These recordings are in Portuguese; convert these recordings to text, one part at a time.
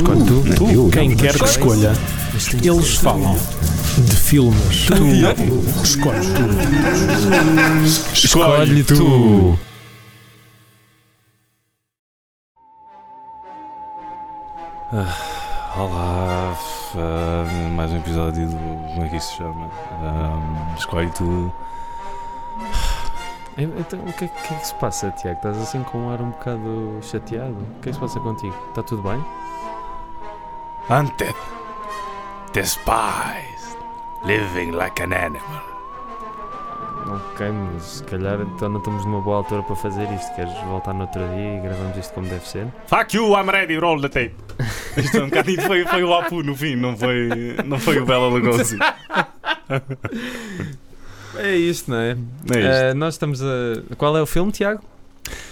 Escolhe tu. Não, tu. eu. Quem quer que escolha, eles falam de filmes. Tu escolhe tu. Escolhe tu. Olá, f- ah, mais um episódio do. Como é que isso se chama? Ah, escolhe tu. Então, o que, é- o que é que se passa, Tiago? Estás assim com um ar um bocado chateado? O que é que se passa contigo? Está tudo bem? Hunted. Despised. Living like an animal. Ok, mas se calhar então não estamos numa boa altura para fazer isto. Queres voltar no outro dia e gravamos isto como deve ser? Fuck you, I'm ready, roll the tape. Isto é um bocadinho foi, foi o Apu no fim, não foi, não foi o Bela Lugosi. É isto, não é? É isto. Eh, nós estamos a. Qual é o filme, Tiago?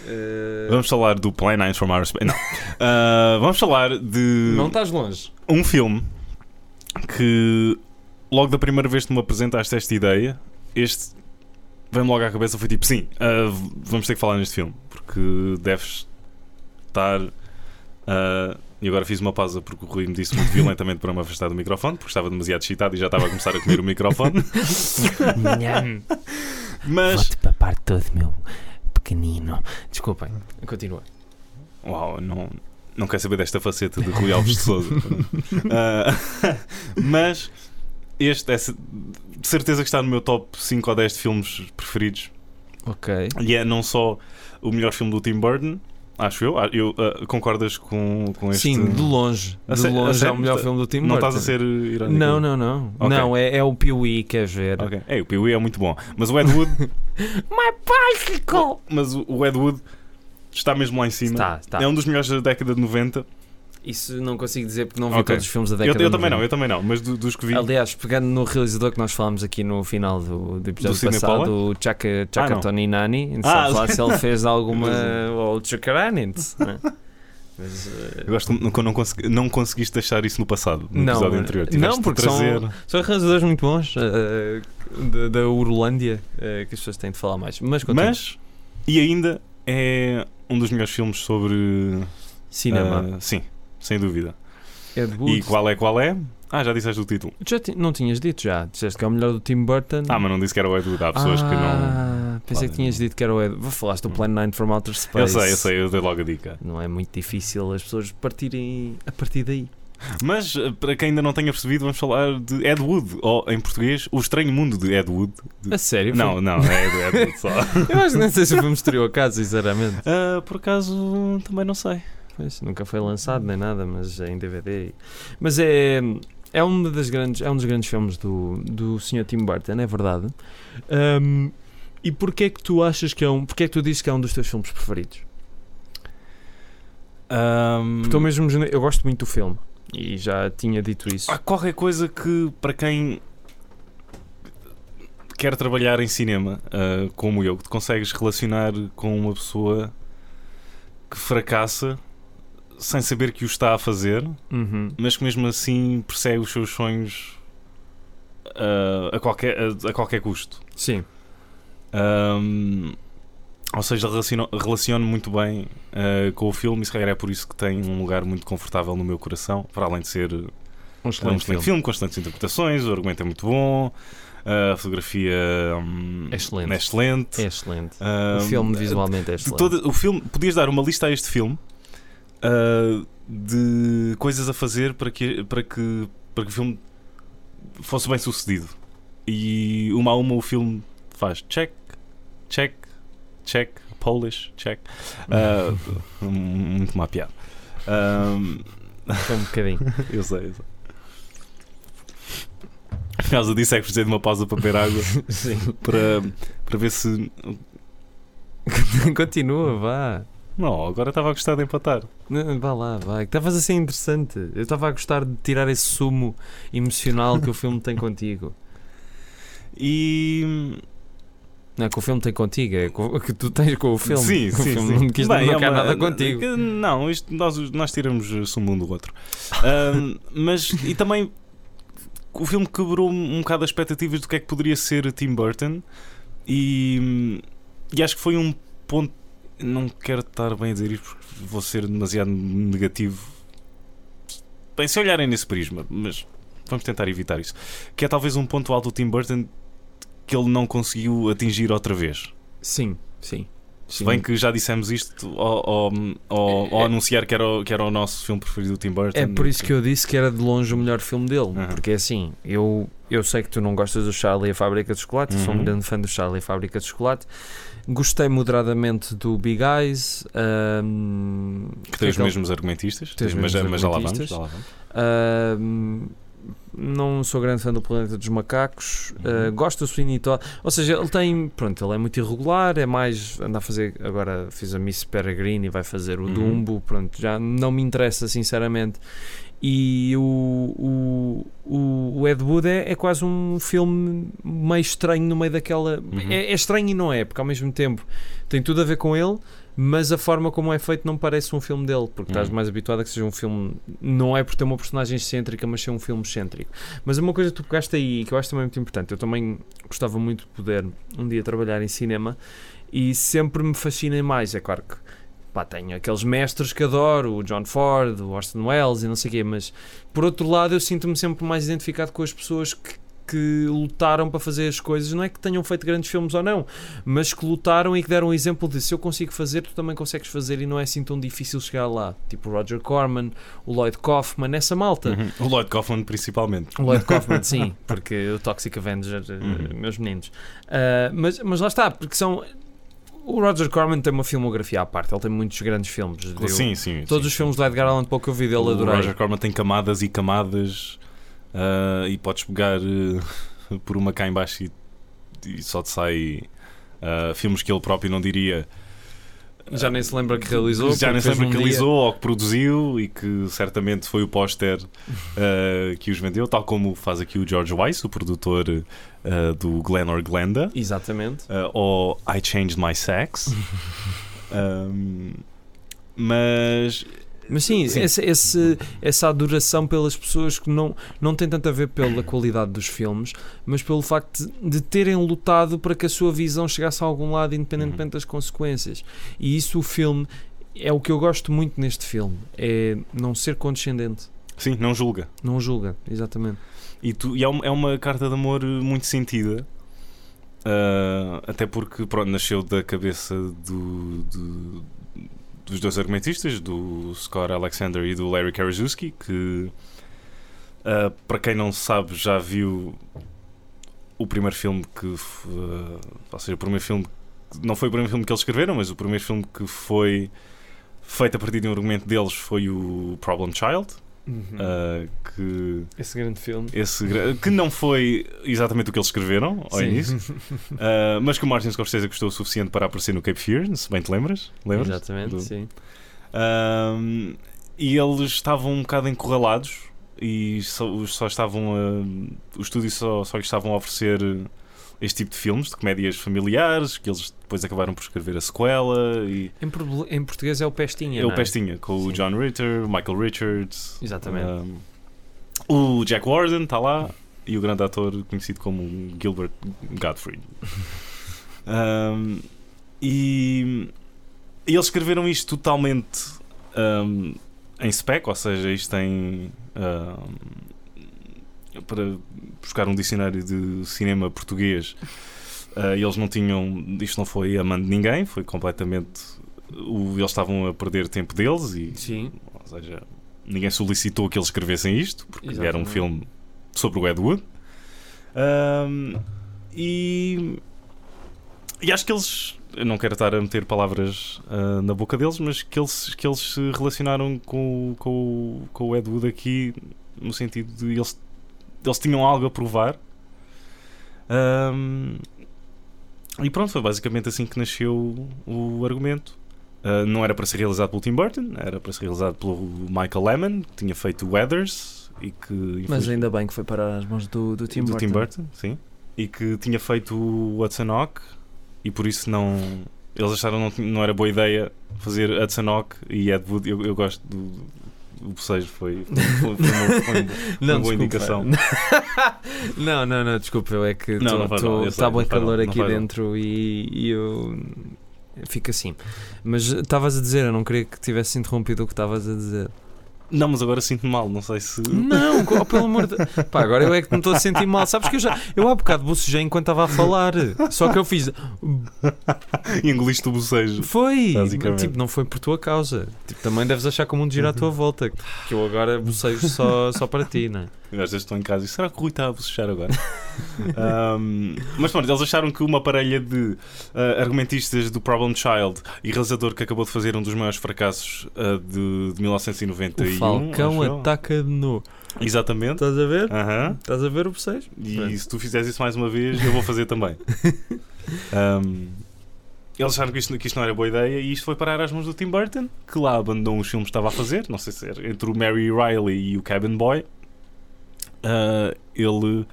Eh, Vamos falar do Play 9 from Outer Space. Não. Ah, vamos falar de Não estás longe. um filme que logo da primeira vez que me apresentaste esta ideia, este veio-me logo à cabeça, foi tipo, sim, v- vamos ter que falar neste filme, porque deves estar. e agora fiz uma pausa porque o Rui me disse muito violentamente para me afastar do microfone, porque estava demasiado excitado e já estava a começar a comer o microfone. Mas. Vou-te papar todo, meu pequenino. Desculpem, continua. Uau, não, não quero saber desta faceta de Rui Alves de Souza. Ah, mas este é de certeza que está no meu top 5 ou 10 de filmes preferidos. Ok. E é não só o melhor filme do Tim Burton, acho eu. Ah, eu ah, concordas com, com este? Sim, de longe. A De longe é o melhor filme do Tim Não Burton. estás a ser irónico? Não, não, não. Ok. Não, é, é o Piuí, queres ver? Ok. É, o Pee-wee é muito bom. Mas o Ed Wood. My bicycle! mas o- o Ed Wood está mesmo lá em cima. Está, está. É um dos melhores da década de 90. Isso não consigo dizer porque não vi Ok. todos os filmes da Eu, década eu de também não, 90. eu também não. Mas do- dos que vi. Aliás, pegando no realizador que nós falámos aqui no final do, do episódio Sidney passado, o Chaka, Ah, Chaka não. Tony Nani, Ah, se ele fez alguma. ou Chakaranit. né? Mas, eh, Eu gosto que não, consegui- não conseguiste deixar isso no passado, no Não, episódio eh, anterior. não, Tiveste de porque trazer. são- São realizadores muito bons eh, da, da Urlândia eh, que as pessoas têm de falar mais. Mas. Mas, e ainda é um dos melhores filmes sobre. cinema. ah, sim, sem dúvida. Ed Wood. E qual é qual é? Ah, já disseste o título. Já ti- não tinhas dito já? Disseste que é o melhor do Tim Burton. Ah, mas não disse que era o Ed Wood. Há pessoas que não. Ah, Pensei que tinhas dito que era o Ed. Vou falaste do Plan 9 from Outer Space. Eu sei, eu sei, eu dei logo a dica. Não é muito difícil as pessoas partirem a partir daí. Mas, ah, para quem ainda não tenha percebido, vamos falar de Ed Wood, ou em português, O Estranho Mundo de Ed Wood. De- A sério? Não, não, é do Ed Wood só. Eu acho que nem sei se o filme estreou a casa, sinceramente. Ah, por acaso, também não sei. Pois, nunca foi lançado nem nada, mas é em DVD. Mas é, é, uma das grandes, é um dos grandes filmes do, do Sr. Tim Burton, é verdade. Ahm, e porquê é que tu achas que é um. Porquê é que tu dizes que é um dos teus filmes preferidos? Porque eu mesmo eu gosto muito do filme e já tinha dito isso. Há qualquer coisa que, para quem quer trabalhar em cinema, ah, como eu, que te consegues relacionar com uma pessoa que fracassa sem saber que o está a fazer, Uhum. mas que mesmo assim persegue os seus sonhos ah, a, qualquer, a, a qualquer custo. Sim. Ahm, ou seja, relaciono, relaciono muito bem ah, com o filme e se calhar é por isso que tem um lugar muito confortável no meu coração, para além de ser Um é um excelente excelente filme. filme, constantes interpretações, o argumento é muito bom, a fotografia hum, É excelente. é excelente. É excelente. Hum, o filme visualmente é excelente. todo- o filme, podias dar uma lista a este filme ah, de coisas a fazer para que, para, que, para que o filme fosse bem sucedido. E uma a uma o filme faz check, check, check, Polish, check. Ah, muito má piada. Hum, Foi um bocadinho. eu sei, eu sei. Por causa disso é que precisei de uma pausa para beber água Sim. para, para ver se. Continua, vá. Não, agora estava a gostar de empatar. Vá lá, vai. Estavas a ser interessante. Eu estava a gostar de tirar esse sumo emocional que o filme tem contigo. E. Não é que o filme tem contigo, é que tu tens com o filme. Sim, o sim, filme sim. não quis Bem, não é quer uma- nada contigo. Não, isto, nós, nós tiramos sumo um do outro. Ahm, mas, e também, o filme quebrou um bocado as expectativas do que é que poderia ser Tim Burton. E, e acho que foi um ponto. Não quero estar bem a dizer isto porque vou ser demasiado negativo Bem, se olharem nesse prisma, mas vamos tentar evitar isso. Que é talvez um ponto alto do Tim Burton que ele não conseguiu atingir outra vez. Sim, sim. Se bem que já dissemos isto ao, ao, ao, ao É- anunciar que era, o, que era o nosso filme preferido do Tim Burton. É por isso que eu disse que era de longe o melhor filme dele. Aham. Porque assim, eu, eu sei que tu não gostas do Charlie e a Fábrica de Chocolate, sou um Uhum. grande fã do Charlie e a Fábrica de Chocolate. Gostei moderadamente do Big Eyes. Que tem os mesmos argumentistas, Tem os mas, mesmos mas já lá vamos. argumentistas. Já lá vamos. não sou grande fã do Planeta dos Macacos. Uhum. ah, gosto do Sweeney Todd. Ou seja, ele tem. Pronto, ele é muito irregular. É mais. Anda a fazer. Agora fiz a Miss Peregrine e vai fazer o Uhum. Dumbo. Pronto, já não me interessa, sinceramente. E o, o, o, Ed Wood é, é quase um filme meio estranho no meio daquela. Uhum. É, é estranho e não é, porque ao mesmo tempo tem tudo a ver com ele, mas a forma como é feito não parece um filme dele, porque estás Uhum. mais habituado a que seja um filme. Não é por ter uma personagem excêntrica, mas ser um filme excêntrico. Mas uma coisa que tu pegaste aí, que eu acho também muito importante, eu também gostava muito de poder um dia trabalhar em cinema e sempre me fascina mais. É claro que pá, tenho aqueles mestres que adoro, o John Ford, o Orson Welles e não sei o quê, mas por outro lado eu sinto-me sempre mais identificado com as pessoas que, que lutaram para fazer as coisas, não é que tenham feito grandes filmes ou não, mas que lutaram e que deram um exemplo de se eu consigo fazer, tu também consegues fazer e não é assim tão difícil chegar lá. Tipo o Roger Corman, o Lloyd Kaufman, essa malta. Uhum. O Lloyd Kaufman, principalmente. O Lloyd Kaufman, sim, porque o Toxic Avenger, eh, Uhum. meus meninos. Ah, mas, mas lá está, porque são. O Roger Corman tem uma filmografia à parte, ele tem muitos grandes filmes. Eu- Sim, sim. Todos sim, os filmes do Edgar Allan Poe que eu vi dele O adorei. Roger Corman tem camadas e camadas ah, e podes pegar eh, por uma cá em baixo e, e só te sai ah, filmes que ele próprio não diria. Já nem se lembra que realizou. Já nem se lembra num que dia- realizou ou que produziu e que certamente foi o póster ah, que os vendeu, tal como faz aqui o George Weiss, o produtor ah, do Glen or Glenda, Exatamente. ah, ou I Changed My Sex. Ahm, mas Mas sim, Sim. Esse, esse- essa adoração pelas pessoas que não, não tem tanto a ver pela qualidade dos filmes, mas pelo facto de, de terem lutado para que a sua visão chegasse a algum lado, independentemente Uhum. das consequências. E isso o filme é o que eu gosto muito neste filme, é não ser condescendente, sim, não julga. não julga, exatamente. E, tu, e é, uma, é uma carta de amor muito sentida. ah, até porque pronto, nasceu da cabeça do, do- dos dois argumentistas, do Scott Alexander e do Larry Karaszewski, que ah, para quem não sabe já viu o primeiro filme que ah, ou seja, o primeiro filme não foi o primeiro filme que eles escreveram, mas o primeiro filme que foi feito a partir de um argumento deles foi o Problem Child, ah, que Esse grande filme. esse, gra- que não foi exatamente o que eles escreveram ao Sim. início, ah, mas que o Martin Scorsese gostou o suficiente para aparecer no Cape Fear, se bem te lembras? Lembras? Exatamente, Do- sim. E eles estavam um bocado encurralados e só, só estavam a, os estúdios só, só lhes estavam a oferecer este tipo de filmes, de comédias familiares, que eles depois acabaram por escrever a sequela e Em, em português é o Pestinha. é o não Pestinha, com o Sim. John Ritter, Michael Richards, Exatamente. ahm, o Jack Warden está lá e o grande ator conhecido como Gilbert Gottfried. Ahm, e, e eles escreveram isto totalmente ahm, em spec, ou seja, isto tem para buscar um dicionário de cinema português. ah, eles não tinham, isto não foi a mão de ninguém, foi completamente. o- eles estavam a perder tempo deles e Sim, ou seja, ninguém solicitou que eles escrevessem isto, porque era um Exatamente. filme sobre o Ed Wood. E, e acho que eles, eu não quero estar a meter palavras ah, na boca deles, mas que eles, que eles se relacionaram com, o- com, com o Ed Wood aqui, no sentido de eles, eles tinham algo a provar. Ahm, e pronto, foi basicamente assim que nasceu o argumento. Uh, não era para ser realizado pelo Tim Burton, era para ser realizado pelo Michael Lemmon, que tinha feito Weathers e que mas ainda bem que foi parar às mãos do, do Tim do Burton. Tim Burton, sim, e que tinha feito o Hudson Hawk e por isso não eles acharam não, não era boa ideia fazer Hudson Hawk e Ed Wood. Eu, eu gosto do, do bocejo, foi, foi, foi, foi uma, foi uma- Não, boa desculpa. indicação. não, não, não, desculpa, eu é que Não, não está bem não calor não aqui dentro e, e eu fico assim. Mas estavas a dizer, eu não queria que tivesse interrompido o que estavas a dizer. Não, mas agora sinto-me mal, não sei se. Não, co- pelo amor de Pá, agora eu é que me estou a sentir mal. Sabes que eu já. Eu há bocado bocejei enquanto estava a falar. Só que eu fiz. Engoliste o bocejo. Foi! Tipo, não foi por tua causa. Tipo, também deves achar que o mundo gira à tua volta. Que eu agora bocejo só, só para ti, não é? Às vezes estou em casa e será que o Rui está a bocejar agora? Ahm, mas pronto, eles acharam que uma parelha de ah, argumentistas do Problem Child e realizador que acabou de fazer um dos maiores fracassos ah, de, de 1991. O Falcão eu. ataca de novo. Exatamente. Estás a ver? Estás a ver o bocejo? E se tu fizeres isso mais uma vez, eu vou fazer também. Ahm, eles acharam que isto, que isto não era boa ideia e isto foi parar às mãos do Tim Burton, que lá abandonou os filmes que estava a fazer. Não sei se era entre o Mary Riley e o Cabin Boy. Ah, ele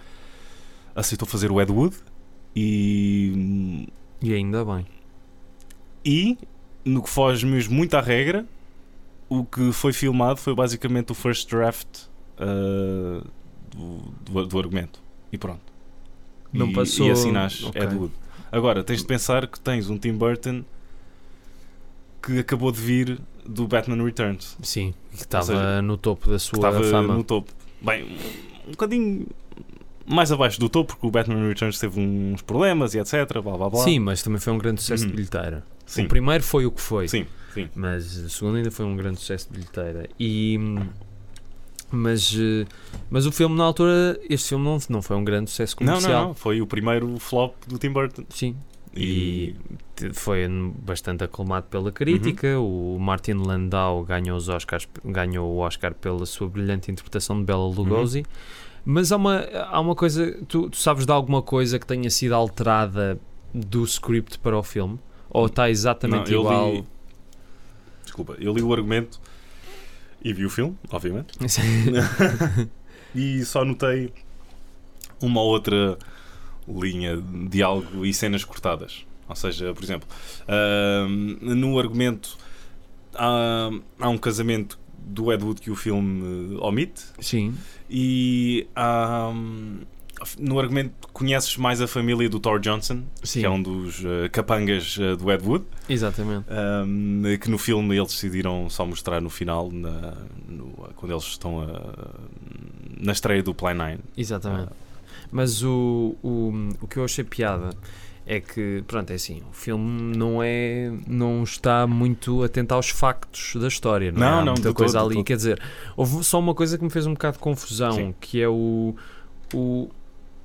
aceitou fazer o Ed Wood e, E ainda bem. e no que foge mesmo muito à regra, o que foi filmado foi basicamente o first draft ah, do, do, do argumento. E pronto. Não e, passou- E assinaste Ok. Ed Wood. Agora, tens de pensar que tens um Tim Burton que acabou de vir do Batman Returns. Sim, que estava no topo da Que sua estava fama. no topo. Bem, um bocadinho mais abaixo do topo, porque o Batman Returns teve uns problemas e etc. Blá blá blá. Sim, mas também foi um grande sucesso Uhum. de bilheteira. sim. O primeiro foi o que foi. Sim, sim. Mas o segundo ainda foi um grande sucesso de bilheteira. E, mas, eh, mas o filme, na altura, este filme não, não foi um grande sucesso Não, comercial. não, não. Foi o primeiro flop do Tim Burton. Sim. E, E foi bastante aclamado pela crítica. Uhum. O Martin Landau ganhou, os Oscars, ganhou o Oscar pela sua brilhante interpretação de Bela Uhum. Lugosi. Mas há uma, há uma coisa, tu, tu sabes de alguma coisa que tenha sido alterada do script para o filme? Ou está exatamente Não, igual? li- Desculpa, eu li o argumento e vi o filme, obviamente. e só notei uma ou outra linha de diálogo e cenas cortadas. Ou seja, por exemplo, ahm, no argumento há, há um casamento do Ed Wood que o filme eh, omite Sim, e há, hum, no argumento conheces mais a família do Thor Johnson, sim, que é um dos eh, capangas eh, do Ed Wood. exatamente. Um, que no filme eles decidiram só mostrar no final, na- no- quando eles estão a- na estreia do Plan 9. Exatamente. Mas o, o, o que eu achei piada é que, pronto, é assim, o filme não é não está muito atento aos factos da história, não, é? Não, Há não, muita coisa todo, ali, quer dizer, houve só uma coisa que me fez um bocado de confusão, Sim. que é o, o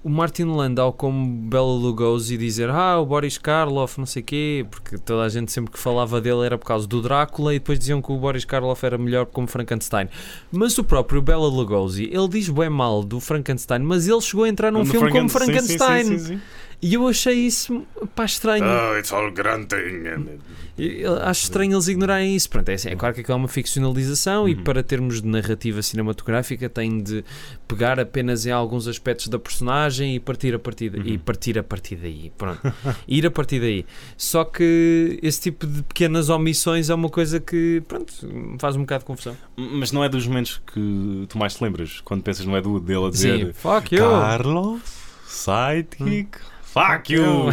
o Martin Landau como Bela Lugosi dizer ah, o Boris Karloff, não sei quê, porque toda a gente sempre que falava dele era por causa do Drácula e depois diziam que o Boris Karloff era melhor como Frankenstein. Mas o próprio Bela Lugosi, ele diz bem mal do Frankenstein, mas ele chegou a entrar num No filme como Franken- sim, Frankenstein. sim, sim, sim. E eu achei isso pá, estranho. Oh, it's all grunting. Eu acho estranho eles ignorarem isso. Pronto, é, assim, é claro que aquilo é uma ficcionalização e Uhum. para termos de narrativa cinematográfica tem de pegar apenas em alguns aspectos da personagem e partir a partir, da- e Uhum. partir a partir daí. Pronto, ir a partir daí. Só que esse tipo de pequenas omissões é uma coisa que, pronto, faz um bocado de confusão. Mas não é dos momentos que tu mais te lembras quando pensas no Ed Wood dele a dizer Sim, fuck you. Carlos, sidekick. Fuck you!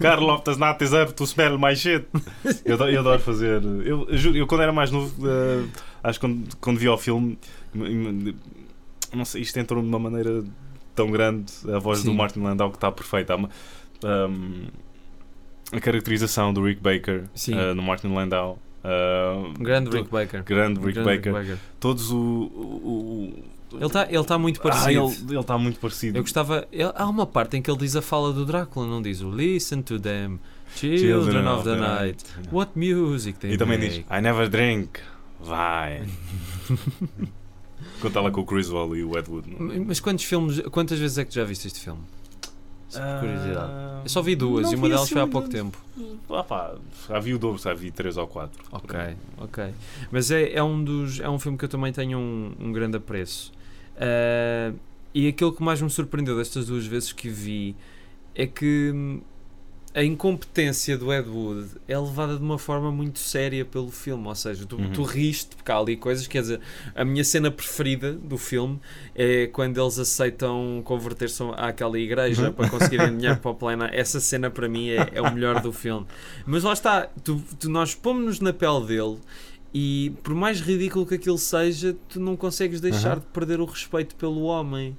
Carlos does not deserve to smell my shit. Eu, adoro- eu adoro fazer. Eu, eu juro, eu quando era mais novo, eh, acho que quando, quando vi o filme, não sei, isto entrou de uma maneira tão grande. A voz do Sim. Martin Landau que está perfeita. Um, a caracterização do Rick Baker eh, no Martin Landau. eh, Grande Rick Baker. Grande Rick Grande Baker. Todos o. o- o- Ele está ele tá muito Ah, parecido. ele ele está muito parecido. Eu gostava. ele- há uma parte em que ele diz a fala do Drácula, não diz o Listen to them, children, of the, night. What music they E também make. diz I never drink. Vai. Está lá com o Criswell e o Ed Wood. não? Mas quantos filmes, quantas vezes é que tu já viste este filme? Só por curiosidade. Ah, Eu só vi duas não e uma delas foi há pouco tempo. Ah, pá, já vi o dobro, já vi três ou quatro. Ok, ok. Mas é, é, um dos, é um filme que eu também tenho um, um grande apreço. Ah, e aquilo que mais me surpreendeu destas duas vezes que vi é que hum, a incompetência do Ed Wood é levada de uma forma muito séria pelo filme. Ou seja, tu, Uhum. tu riste, porque há ali coisas. Quer dizer, a minha cena preferida do filme é quando eles aceitam converter-se àquela igreja Uhum. para conseguirem dinheiro para o plena. Essa cena para mim é, é o melhor do filme. Mas lá está, tu, tu- nós pomos-nos na pele dele E por mais ridículo que aquilo seja, tu não consegues deixar Aham. de perder o respeito pelo homem.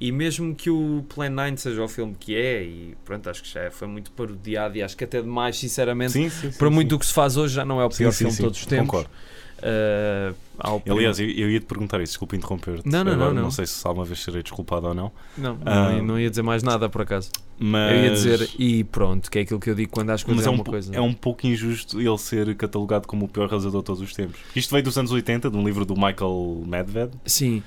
E mesmo que o Plan 9 seja o filme que é, e pronto, acho que já foi muito parodiado e acho que até demais, sinceramente, Sim, sim, sim, para muito do que se faz hoje já não é o pior filme de todos os tempos. Concordo. Uh, há o Aliás, eu, eu ia te perguntar isso, desculpa interromper-te. Não, não, Agora, não, não. sei se alguma vez serei desculpado ou não. não, Ah. não, não ia dizer mais nada por acaso. Mas, Eu ia dizer, e pronto, que é aquilo que eu digo quando as coisas mas é é, um, uma po- coisa. é um pouco injusto ele ser catalogado como o pior realizador de todos os tempos. Isto veio dos anos 80, de um livro do Michael Medved. Sim,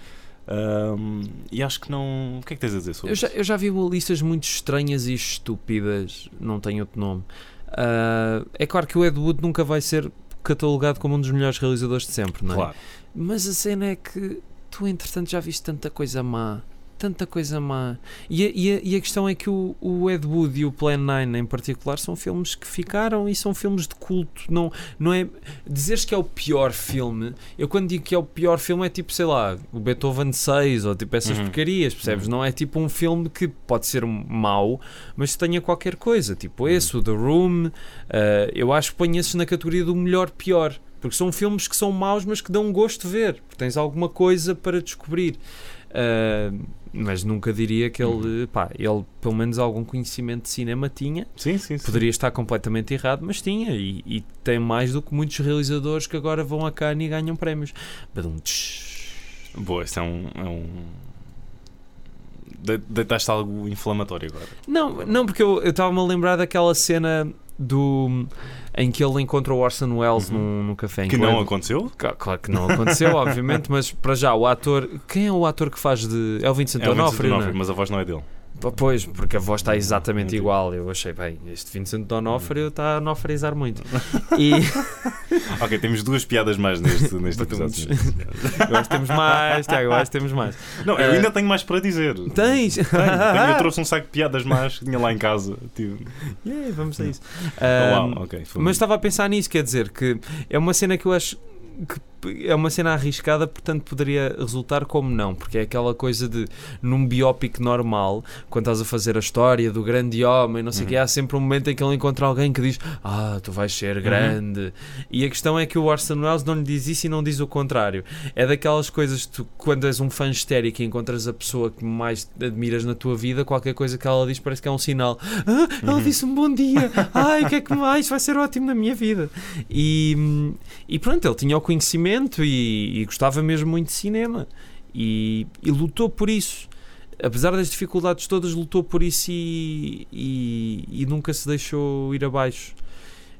e acho que não. O que é que tens a dizer sobre eu já, isso? eu já vi listas muito estranhas e estúpidas, não tenho outro nome. Ah, é claro que o Ed Wood nunca vai ser catalogado como um dos melhores realizadores de sempre, não é? Claro. Mas a cena é que tu, entretanto, já viste tanta coisa má. Tanta coisa má. E a, e a- e a questão é que o, o Ed Wood e o Plan 9 em particular são filmes que ficaram e são filmes de culto. Não, não é. Dizeres que é o pior filme, eu quando digo que é o pior filme é tipo, sei lá, o Beethoven 6 ou tipo essas Uhum. porcarias, percebes? Uhum. Não é tipo um filme que pode ser mau, mas tenha qualquer coisa. Tipo Uhum. esse, o The Room. ah, eu acho que ponho esses na categoria do melhor-pior. Porque são filmes que são maus, mas que dão gosto de ver. Porque tens alguma coisa para descobrir. Ah, mas nunca diria que Uhum. ele, pá, ele pelo menos algum conhecimento de cinema tinha. Sim, sim, sim. Poderia estar completamente errado, mas tinha. E, e tem mais do que muitos realizadores que agora vão a Cannes e ganham prémios. Badum. Boa, isso é um. É um... de- Deitaste algo inflamatório agora. Não, não, porque eu eu estava-me a lembrar daquela cena do em que ele encontra o Orson Welles Uhum. num, num café. em Que ele- não aconteceu? Claro que não aconteceu, obviamente, mas para já o ator. Quem é o ator que faz de. É o Vincent é? D'Onofrio, mas a voz não é dele. Pois, porque a voz está exatamente igual. Eu achei, bem, este Vincent D'Onofrio está a nofrizar muito. E Ok, temos duas piadas mais neste, neste episódio. agora temos mais, Tiago, agora temos mais. Não, eu Eh, ainda tenho mais para dizer. Tens? Tenho, tenho. Eu trouxe um saco de piadas más que tinha lá em casa. Tipo, Yeah, vamos a isso. oh, Ahm, uau, ok. foi- Mas estava a pensar nisso, quer dizer, que é uma cena que eu acho que é uma cena arriscada, portanto poderia resultar como não, porque é aquela coisa de num biópico normal, quando estás a fazer a história do grande homem, não sei o que, Uhum. há sempre um momento em que ele encontra alguém que diz Ah, tu vais ser grande. E a questão é que o Orson Welles não lhe diz isso e não diz o contrário. É daquelas coisas que tu, quando és um fã histérico e encontras a pessoa que mais admiras na tua vida, qualquer coisa que ela diz parece que é um sinal. Ah, ela Uhum. disse um bom dia. Ai, o que é que mais? Vai ser ótimo na minha vida. E, e pronto, ele tinha o conhecimento e, e gostava mesmo muito de cinema. E, e lutou por isso. Apesar das dificuldades todas, lutou por isso e, e, nunca se deixou ir abaixo.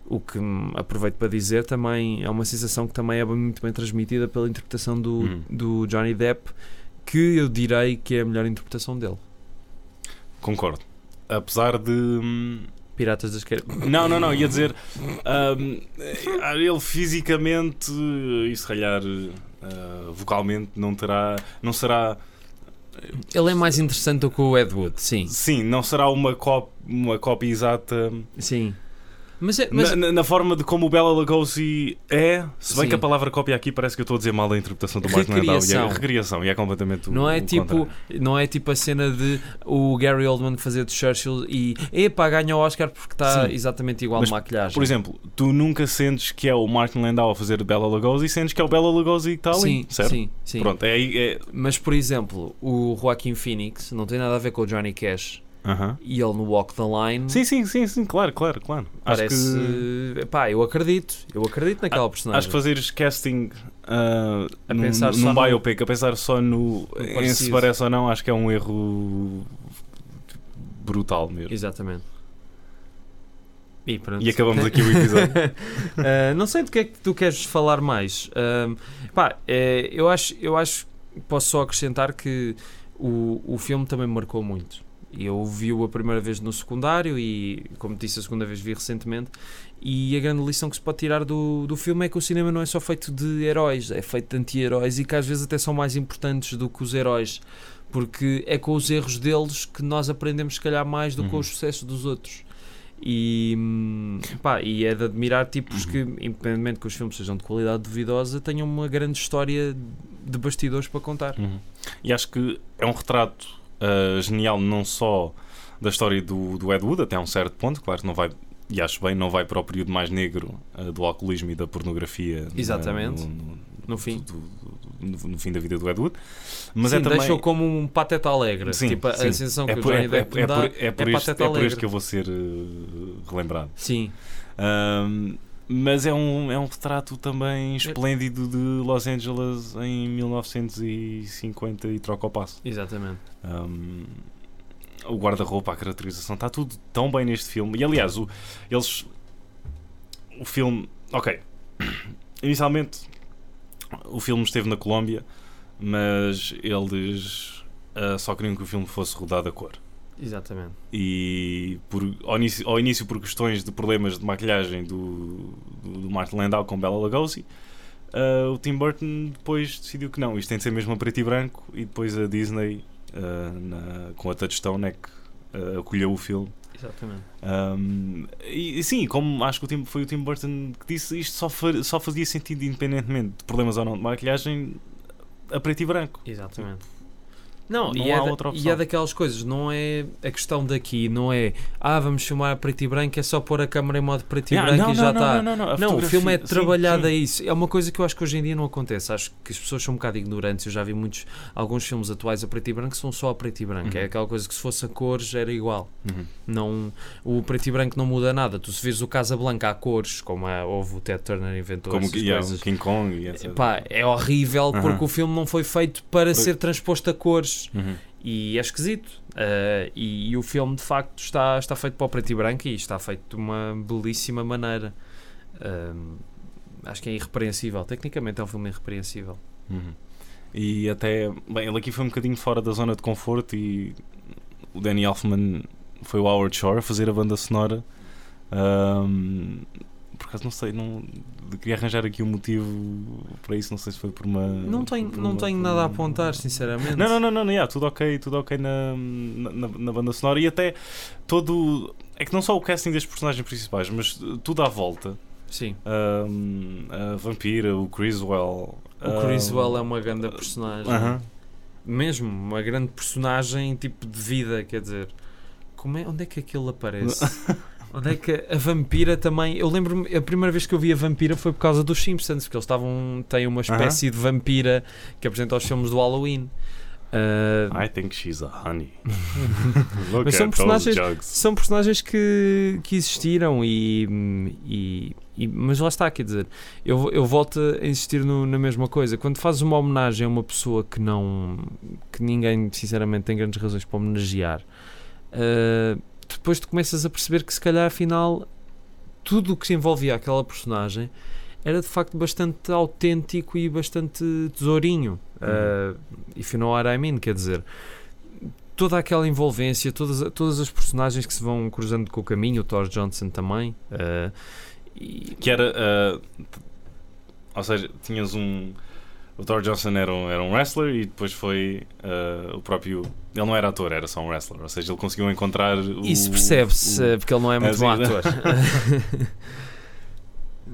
O que hum, aproveito para dizer também é uma sensação que também é muito bem transmitida pela interpretação do, Uhum. do Johnny Depp, que eu direi que é a melhor interpretação dele. Concordo. Apesar de. Piratas das Caraíbas. Não, não, não, ia dizer. eh, ele fisicamente e se calhar eh, vocalmente não terá. Não será. Ele é mais interessante do que o Ed Wood, sim. Sim, não será uma, cop, uma cópia exata Sim. Mas, é, mas na, na- forma de como o Bela Lugosi é. Se bem Sim. que a palavra cópia aqui parece que eu estou a dizer mal a interpretação do Martin Landau. E é Recriação. recriação, e é completamente não é tipo contrário. não é tipo a cena de o Gary Oldman fazer de Churchill e epá, ganha o Oscar porque está Sim. exatamente igual Mas, de maquilhagem. Por exemplo, tu nunca sentes que é o Martin Landau a fazer de Bela Lugosi, sentes que é o Bela Lugosi que está ali, sim, certo? sim, sim. Pronto, é. É... Mas por exemplo, o Joaquin Phoenix não tem nada a ver com o Johnny Cash Aham. e ele no Walk the Line Sim, sim, sim, sim, claro, claro, claro. Acho parece. que, Epá, eu acredito, eu acredito naquela personagem. acho que fazeres casting ah, A num, pensar num só no- biopic, a pensar só no, em se parece ou não, acho que é um erro brutal mesmo. Exatamente. E, pronto. E acabamos aqui o episódio. Uh, não sei do que é que tu queres falar mais. Um, pá, é, eu acho, eu acho posso só acrescentar que o, o filme também me marcou muito. Eu vi-o a primeira vez no secundário e, como disse, a segunda vez vi recentemente. E a grande lição que se pode tirar do, do filme é que o cinema não é só feito de heróis, é feito de anti-heróis e que às vezes até são mais importantes do que os heróis. Porque é com os erros deles que nós aprendemos, se calhar, mais do que com Uhum. os sucessos dos outros. E, hum, pá, e é de admirar tipos Uhum. que, independentemente que os filmes sejam de qualidade duvidosa, tenham uma grande história de bastidores para contar. Uhum. E acho que é um retrato ah, genial, não só da história do, do Ed Wood, até a um certo ponto, claro que não vai e acho bem, não vai para o período mais negro uh, do alcoolismo e da pornografia Exatamente. no, no, No fim. do- do- no- fim da vida do Ed Wood. Mas Sim, é também. deixou como um pateta alegre. Sim, tipo, a sim. sensação que é o por, é, Johnny é, Depp é por, é por é este, é por este que eu vou ser uh, relembrado. Sim, Ahm, mas é um, é um retrato também esplêndido de Los Angeles em 1950 e troca o passo. exatamente. Um, o guarda-roupa, a caracterização, está tudo tão bem neste filme. E aliás, o, eles. O filme. Ok. Inicialmente, o filme esteve na Colômbia, mas eles ah, só queriam que o filme fosse rodado a cor. Exatamente. E por, ao, início, ao início, por questões de problemas de maquilhagem do, do, do Martin Landau com Bela Lugosi, ah, o Tim Burton depois decidiu que não, isto tem de ser mesmo a preto e branco, e depois a Disney, ah, na- com a Touchstone, é que ah, acolheu o filme. Exatamente. Um, e, e sim, como acho que o Tim, foi o Tim Burton que disse, isto só, fa- só fazia sentido, independentemente de problemas ou não de maquilhagem, a preto e branco. Exatamente. Não, Não e, há é da- outra e opção. é daquelas coisas, não é a questão daqui, não é ah, vamos filmar a preto e branco, é só pôr a câmera em modo preto e Ah, branco não, e já não, está. não, não, não, a Não, o filme é sim, trabalhado sim. a isso. É uma coisa que eu acho que hoje em dia não acontece. Acho que as pessoas são um bocado ignorantes. Eu já vi muitos, alguns filmes atuais a preto e branco que são só a preto e branco. Uhum. É aquela coisa que se fosse a cores era igual. Uhum. Não, o preto e branco não muda nada. Tu se vês o Casablanca a cores, como é, houve o Ted Turner inventou Como essas que- coisas. o King Kong e etc. Pá, é horrível Aham. porque o filme não foi feito para ser transposto a cores Uhum. e é esquisito. Uh, e, e o filme de facto está, está feito para o preto e branco e está feito de uma belíssima maneira. Um, acho que é irrepreensível. Tecnicamente é um filme irrepreensível. Uhum. E até, bem, ele aqui foi um bocadinho fora da zona de conforto e o Danny Elfman foi o Howard Shore a fazer a banda sonora. Ahm, por acaso não sei, não queria arranjar aqui um motivo para isso, não sei se foi por uma. Não tenho, por não uma- tenho nada a uma- apontar, sinceramente. Não, não, não, não, não yeah, tudo ok, tudo ok na, na, na banda sonora e até todo. É que não só o casting das personagens principais, mas tudo à volta. Sim. Ahm, a Vampira, o Criswell. O Criswell é uma grande personagem. Aham. Mesmo, uma grande personagem tipo de vida, quer dizer. Como é, onde é que aquilo aparece? onde é que a vampira também. Eu lembro-me, a primeira vez que eu vi a vampira foi por causa dos Simpsons, porque eles estavam. têm uma espécie de vampira que apresenta os filmes do Halloween. Ah, I think she's a honey. Look Mas são at those personagens- jugs. são personagens que, que existiram e, e- e- mas lá está, quer dizer, eu, eu volto a insistir no- na mesma coisa. Quando fazes uma homenagem a uma pessoa que não que ninguém sinceramente tem grandes razões para homenagear, ah, depois tu começas a perceber que se calhar afinal tudo o que se envolvia aquela personagem era de facto bastante autêntico e bastante tesourinho. Uh, if you know what I mean, quer dizer, toda aquela envolvência, todas, todas as personagens que se vão cruzando com o caminho, o Thor Johnson também. uh, e- Que era. ah, ou seja, tinhas um. O Thor Johnson era um, era um wrestler e depois foi ah, o próprio. Ele não era ator, era só um wrestler. Ou seja, ele conseguiu encontrar. O, isso percebe-se, uh, porque ele não é muito bom sim. ator.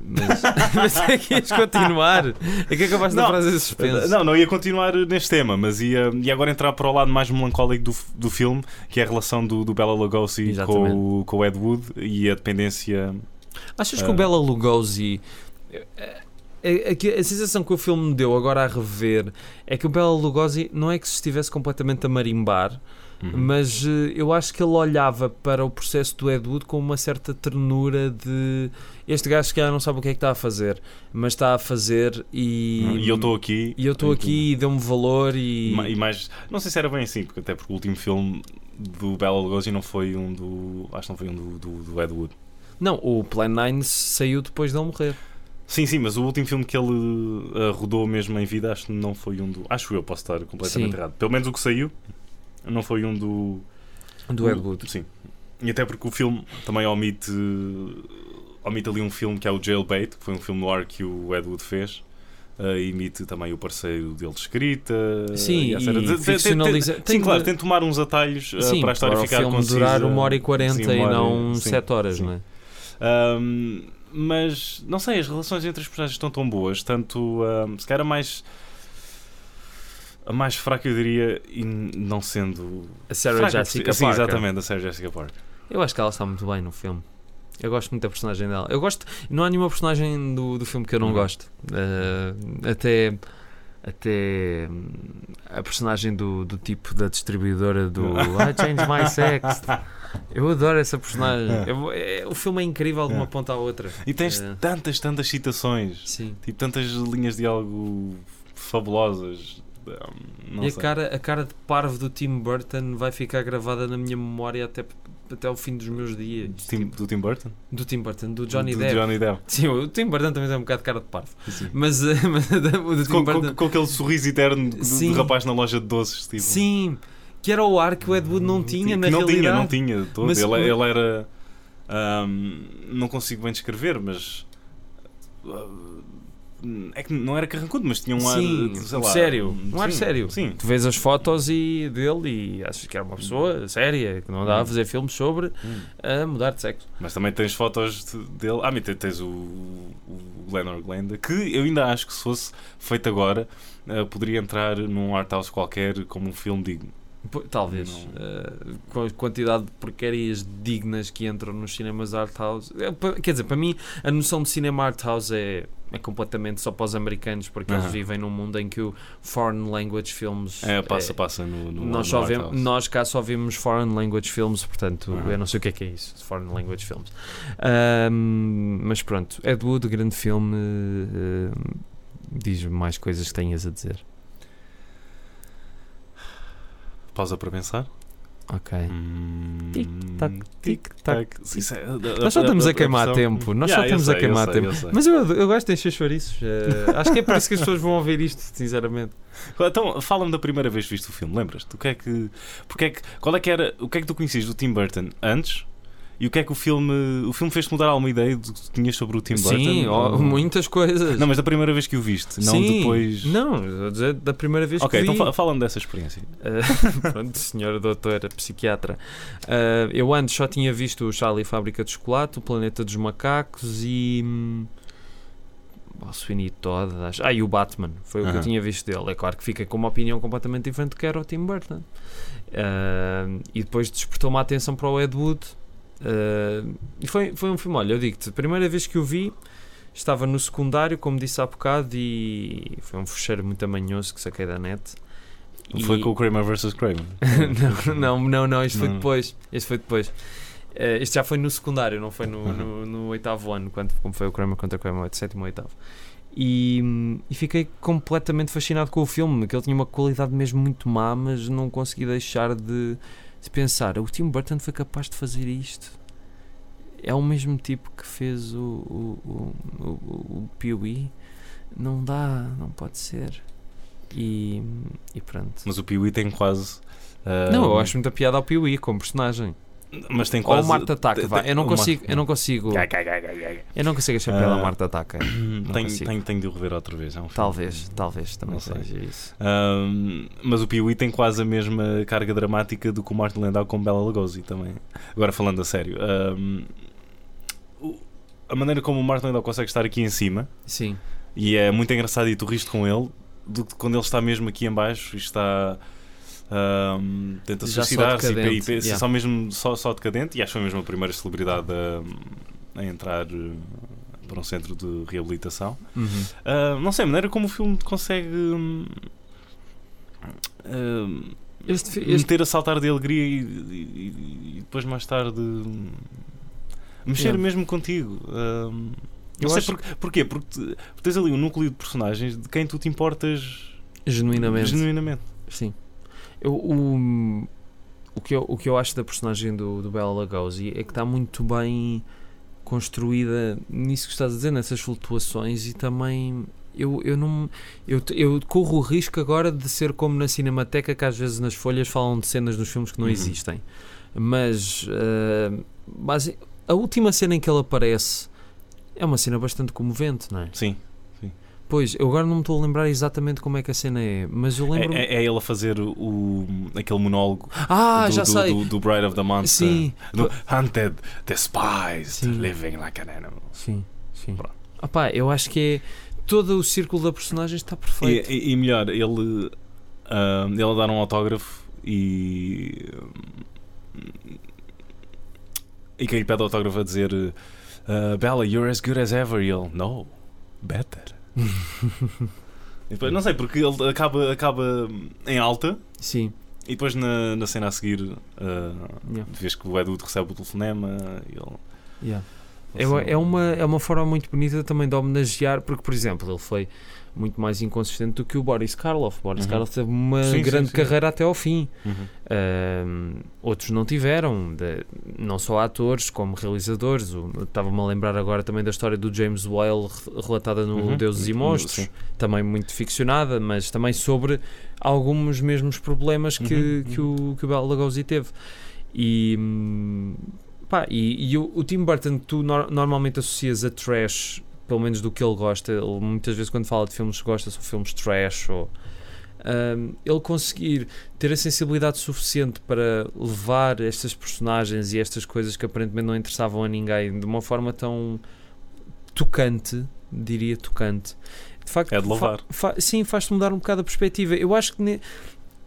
mas, mas é que ias continuar. É que acabaste Não, da frase de suspense. Não, não ia continuar neste tema, mas ia, ia agora entrar para o lado mais melancólico do, do filme, que é a relação do, do Bela Lugosi Exatamente. com, o- com o Ed Wood e a dependência. Achas que o Ah. Bela Lugosi. é- é- é que a sensação que o filme me deu agora a rever é que o Bela Lugosi não é que se estivesse completamente a marimbar, Uhum. mas eh, eu acho que ele olhava para o processo do Ed Wood com uma certa ternura de este gajo que não sabe o que é que está a fazer, mas está a fazer e, E eu estou aqui. e eu estou aqui e deu-me valor e, E mais, não sei se era bem assim, porque até porque o último filme do Bela Lugosi não foi um do. Acho que não foi um do, do, do Ed Wood. não, o Plan 9 saiu depois de ele morrer. Sim, sim, mas o último filme que ele ah, rodou mesmo em vida, acho que não foi um do. Acho eu, posso estar completamente Sim. errado. Pelo menos o que saiu, não foi um do. Do Ed Wood. Sim. E até porque o filme também omite. Omite ali um filme que é o Jailbait, que foi um filme no ar que o Ed Wood fez. ah, imite também o parceiro dele de escrita. Sim, e te- ficcionaliza- te- tem Sim, claro, tem de tomar uns atalhos ah, Sim, para a história o ficar filme concisa. durar uma hora e quarenta e não sim, sete horas, não é? Ahm, mas não sei, as relações entre as personagens estão tão boas, tanto ahm, se calhar a mais a mais fraca eu diria, e não sendo A Sarah fraca, Jessica sim, Parker. exatamente, a Sarah Jessica Parker. Eu acho que ela está muito bem no filme. Eu gosto muito da personagem dela. Eu gosto. Não há nenhuma personagem do, do filme que eu não Uhum. gosto. Uh, até. Até hum, a personagem do, do tipo da distribuidora do I Change My Sex. Eu adoro essa personagem. Eu- é- o filme é incrível de uma É. ponta à outra. E tens É. tantas, tantas citações, Sim. tipo, tantas linhas de diálogo fabulosas. Um, não e a sei. cara, a cara de parvo do Tim Burton vai ficar gravada na minha memória até, até o fim dos meus dias. do Tim, Tipo, do Tim Burton? do Tim Burton, do Johnny do Depp. Johnny Depp. Sim, o Tim Burton também tem um bocado de cara de parvo. Sim. Mas, eh, mas o do Tim Com, Burton. com, com aquele sorriso eterno do rapaz na loja de doces. Tipo. Sim, que era o ar que o Ed Wood não tinha, Sim, na que não realidade. tinha, não tinha. de todo. Mas- ele, ele era. ahm, não consigo bem descrever, mas. ah, é que não era carrancudo, mas tinha um ar. Sim, sei lá, sério, um ar sim, sério. Sim. Tu vês as fotos e dele e achas que era uma pessoa séria, que não andava a fazer filmes sobre Hum. a mudar de sexo. Mas também tens fotos de- dele. Ah, mas tens- o, o Leonard Glenda, que eu ainda acho que se fosse feito agora, ah, poderia entrar num art house qualquer como um filme digno. Talvez. Eh, com a quantidade de porcarias dignas que entram nos cinemas art house. Pa- Quer dizer, para mim, a noção de cinema art house é, é completamente só para os americanos, porque eles vivem num mundo em que o foreign language films. É, passa, é- passa no, no, nós, só vemos, nós cá só vemos foreign language films, portanto, eu não sei o que é que é isso, foreign language films. Mas pronto, Ed Wood, grande filme, eh, diz-me mais coisas que tenhas a dizer. Pausa para pensar. Ok. Hum, Tic-tac, tic-tac. Isso é- Nós só estamos a queimar tempo. Nós só estamos a queimar tempo. Mas eu, eu gosto de encher chouriços. eh, acho que é por isso que as pessoas vão ouvir isto, sinceramente. Então, fala-me da primeira vez que viste o filme, lembras-te? O que é que, porque é que, qual é que era, o que é que tu conhecias do Tim Burton antes? E o que é que o filme, o filme fez-te mudar alguma ideia do que tu tinhas sobre o Tim Burton? Sim, Ou- muitas coisas. Não, mas da primeira vez que o viste, não Sim. depois. Não, dizer da primeira vez Ok, que vi. então fa- fala-me dessa experiência. Uh, pronto, senhora doutora psiquiatra. Uh, eu antes só tinha visto o Charlie Fábrica de Chocolate, o Planeta dos Macacos e. hum, O Sweeney Todd, acho. Ah, e o Batman. Foi o que eu tinha visto dele. É claro que fica com uma opinião completamente diferente do que era o Tim Burton. Uh, e depois despertou-me a atenção para o Ed Wood. Uh, e foi, foi um filme, olha, eu digo-te, a primeira vez que o vi. Estava no secundário, como disse há bocado, e foi um fecheiro muito amanhoso que saquei da net. Foi E- com o Kramer vs. Kramer. não, não, não, não, isto foi Não. depois. Este foi depois. Eh, este já foi no secundário, não foi no, Uhum. no, no oitavo ano, quando, como foi o Kramer contra Kramer, sétimo ou oitavo. E, e fiquei completamente fascinado com o filme, que ele tinha uma qualidade mesmo muito má, mas não consegui deixar de, de pensar: o Tim Burton foi capaz de fazer isto. É o mesmo tipo que fez o, o, o, o, o Pee-wee. Não dá, não pode ser. E, e pronto. Mas o Pee-wee tem quase. ah, Não, eu acho muita piada ao Pee-wee como personagem. Mas tem Ou quase. o Marta Ataca, tem- vá. Eu não consigo, eu não consigo, eu não consigo achar Ah, ao Marta Ataca. Tenho, tenho, tenho de o rever outra vez. É um Talvez, talvez também Não sei. seja isso. Ahm, mas o Pee-wee tem quase a mesma carga dramática do que o Martin Landau com Bela Lugosi também. Agora falando a sério, a maneira como o Martin Landau consegue estar aqui em cima Sim, e é muito engraçado e tu riste com ele do que quando ele está mesmo aqui em baixo e está ahm, tenta suicidar-se e, e, yeah. só mesmo só, só decadente e acho que foi mesmo a primeira celebridade a, a entrar eh, para um centro de reabilitação. Uhum. Ah, não sei, a maneira como o filme consegue hum, Este, este, ter a saltar de alegria e, e- e depois mais tarde hum, mexer Yeah. mesmo contigo. Eu não sei acho- por, porquê, porque tens ali um núcleo de personagens de quem tu te importas genuinamente, genuinamente. sim. Eu, o, o, que eu, o que eu acho da personagem do, do Bela Lugosi é que está muito bem construída nisso que estás a dizer, nessas flutuações e também eu, eu não eu, eu corro o risco agora de ser como na Cinemateca que às vezes nas folhas falam de cenas dos filmes que não Uhum. existem mas, ah, basi- a última cena em que ele aparece é uma cena bastante comovente, não é? Sim. Pois, eu agora não me estou a lembrar exatamente como é que a cena é, mas eu É, lembro é- é ele a fazer o, aquele monólogo Ah, do, já do, sei! Do, do Bride of the Monster. Sim, Do Hunted, despised, Sim. living like an animal. sim, sim. Pronto. Opá, eu acho que é todo o círculo da personagem está perfeito. E, e- e melhor, ele, ah, ele a dar um autógrafo e. e que ele pede autógrafo a dizer uh, Bella, you're as good as ever. E ele, no, better. E depois, não sei, porque ele acaba, acaba em alta Sim. e depois na, na cena a seguir uh, Yeah. vês que o Edu recebe o telefonema e ele. Yeah. É, é, uma, é uma forma muito bonita também de homenagear, porque, por exemplo, ele foi muito mais inconsistente do que o Boris Karloff. Boris Uhum. Karloff teve uma Sim, sim, grande sim. carreira até ao fim. Uhum. Ahm, outros não tiveram, de- não só atores como realizadores. Estava-me a lembrar agora também da história do James Whale re- relatada no Uhum. Deuses e Monstros, Sim. também muito ficcionada, mas também sobre alguns mesmos problemas que, Uhum, que, o, que o Bela Lugosi teve. E, hum, pá, e, e o, o Tim Burton, tu nor- normalmente associas a trash, pelo menos do que ele gosta. Ele, muitas vezes, quando fala de filmes que gosta, são filmes trash. Ou, hum, ele conseguir ter a sensibilidade suficiente para levar estas personagens e estas coisas que aparentemente não interessavam a ninguém de uma forma tão tocante, diria tocante. De facto, É de louvar. fa- fa- sim, faz-te mudar um bocado a perspectiva. Eu acho que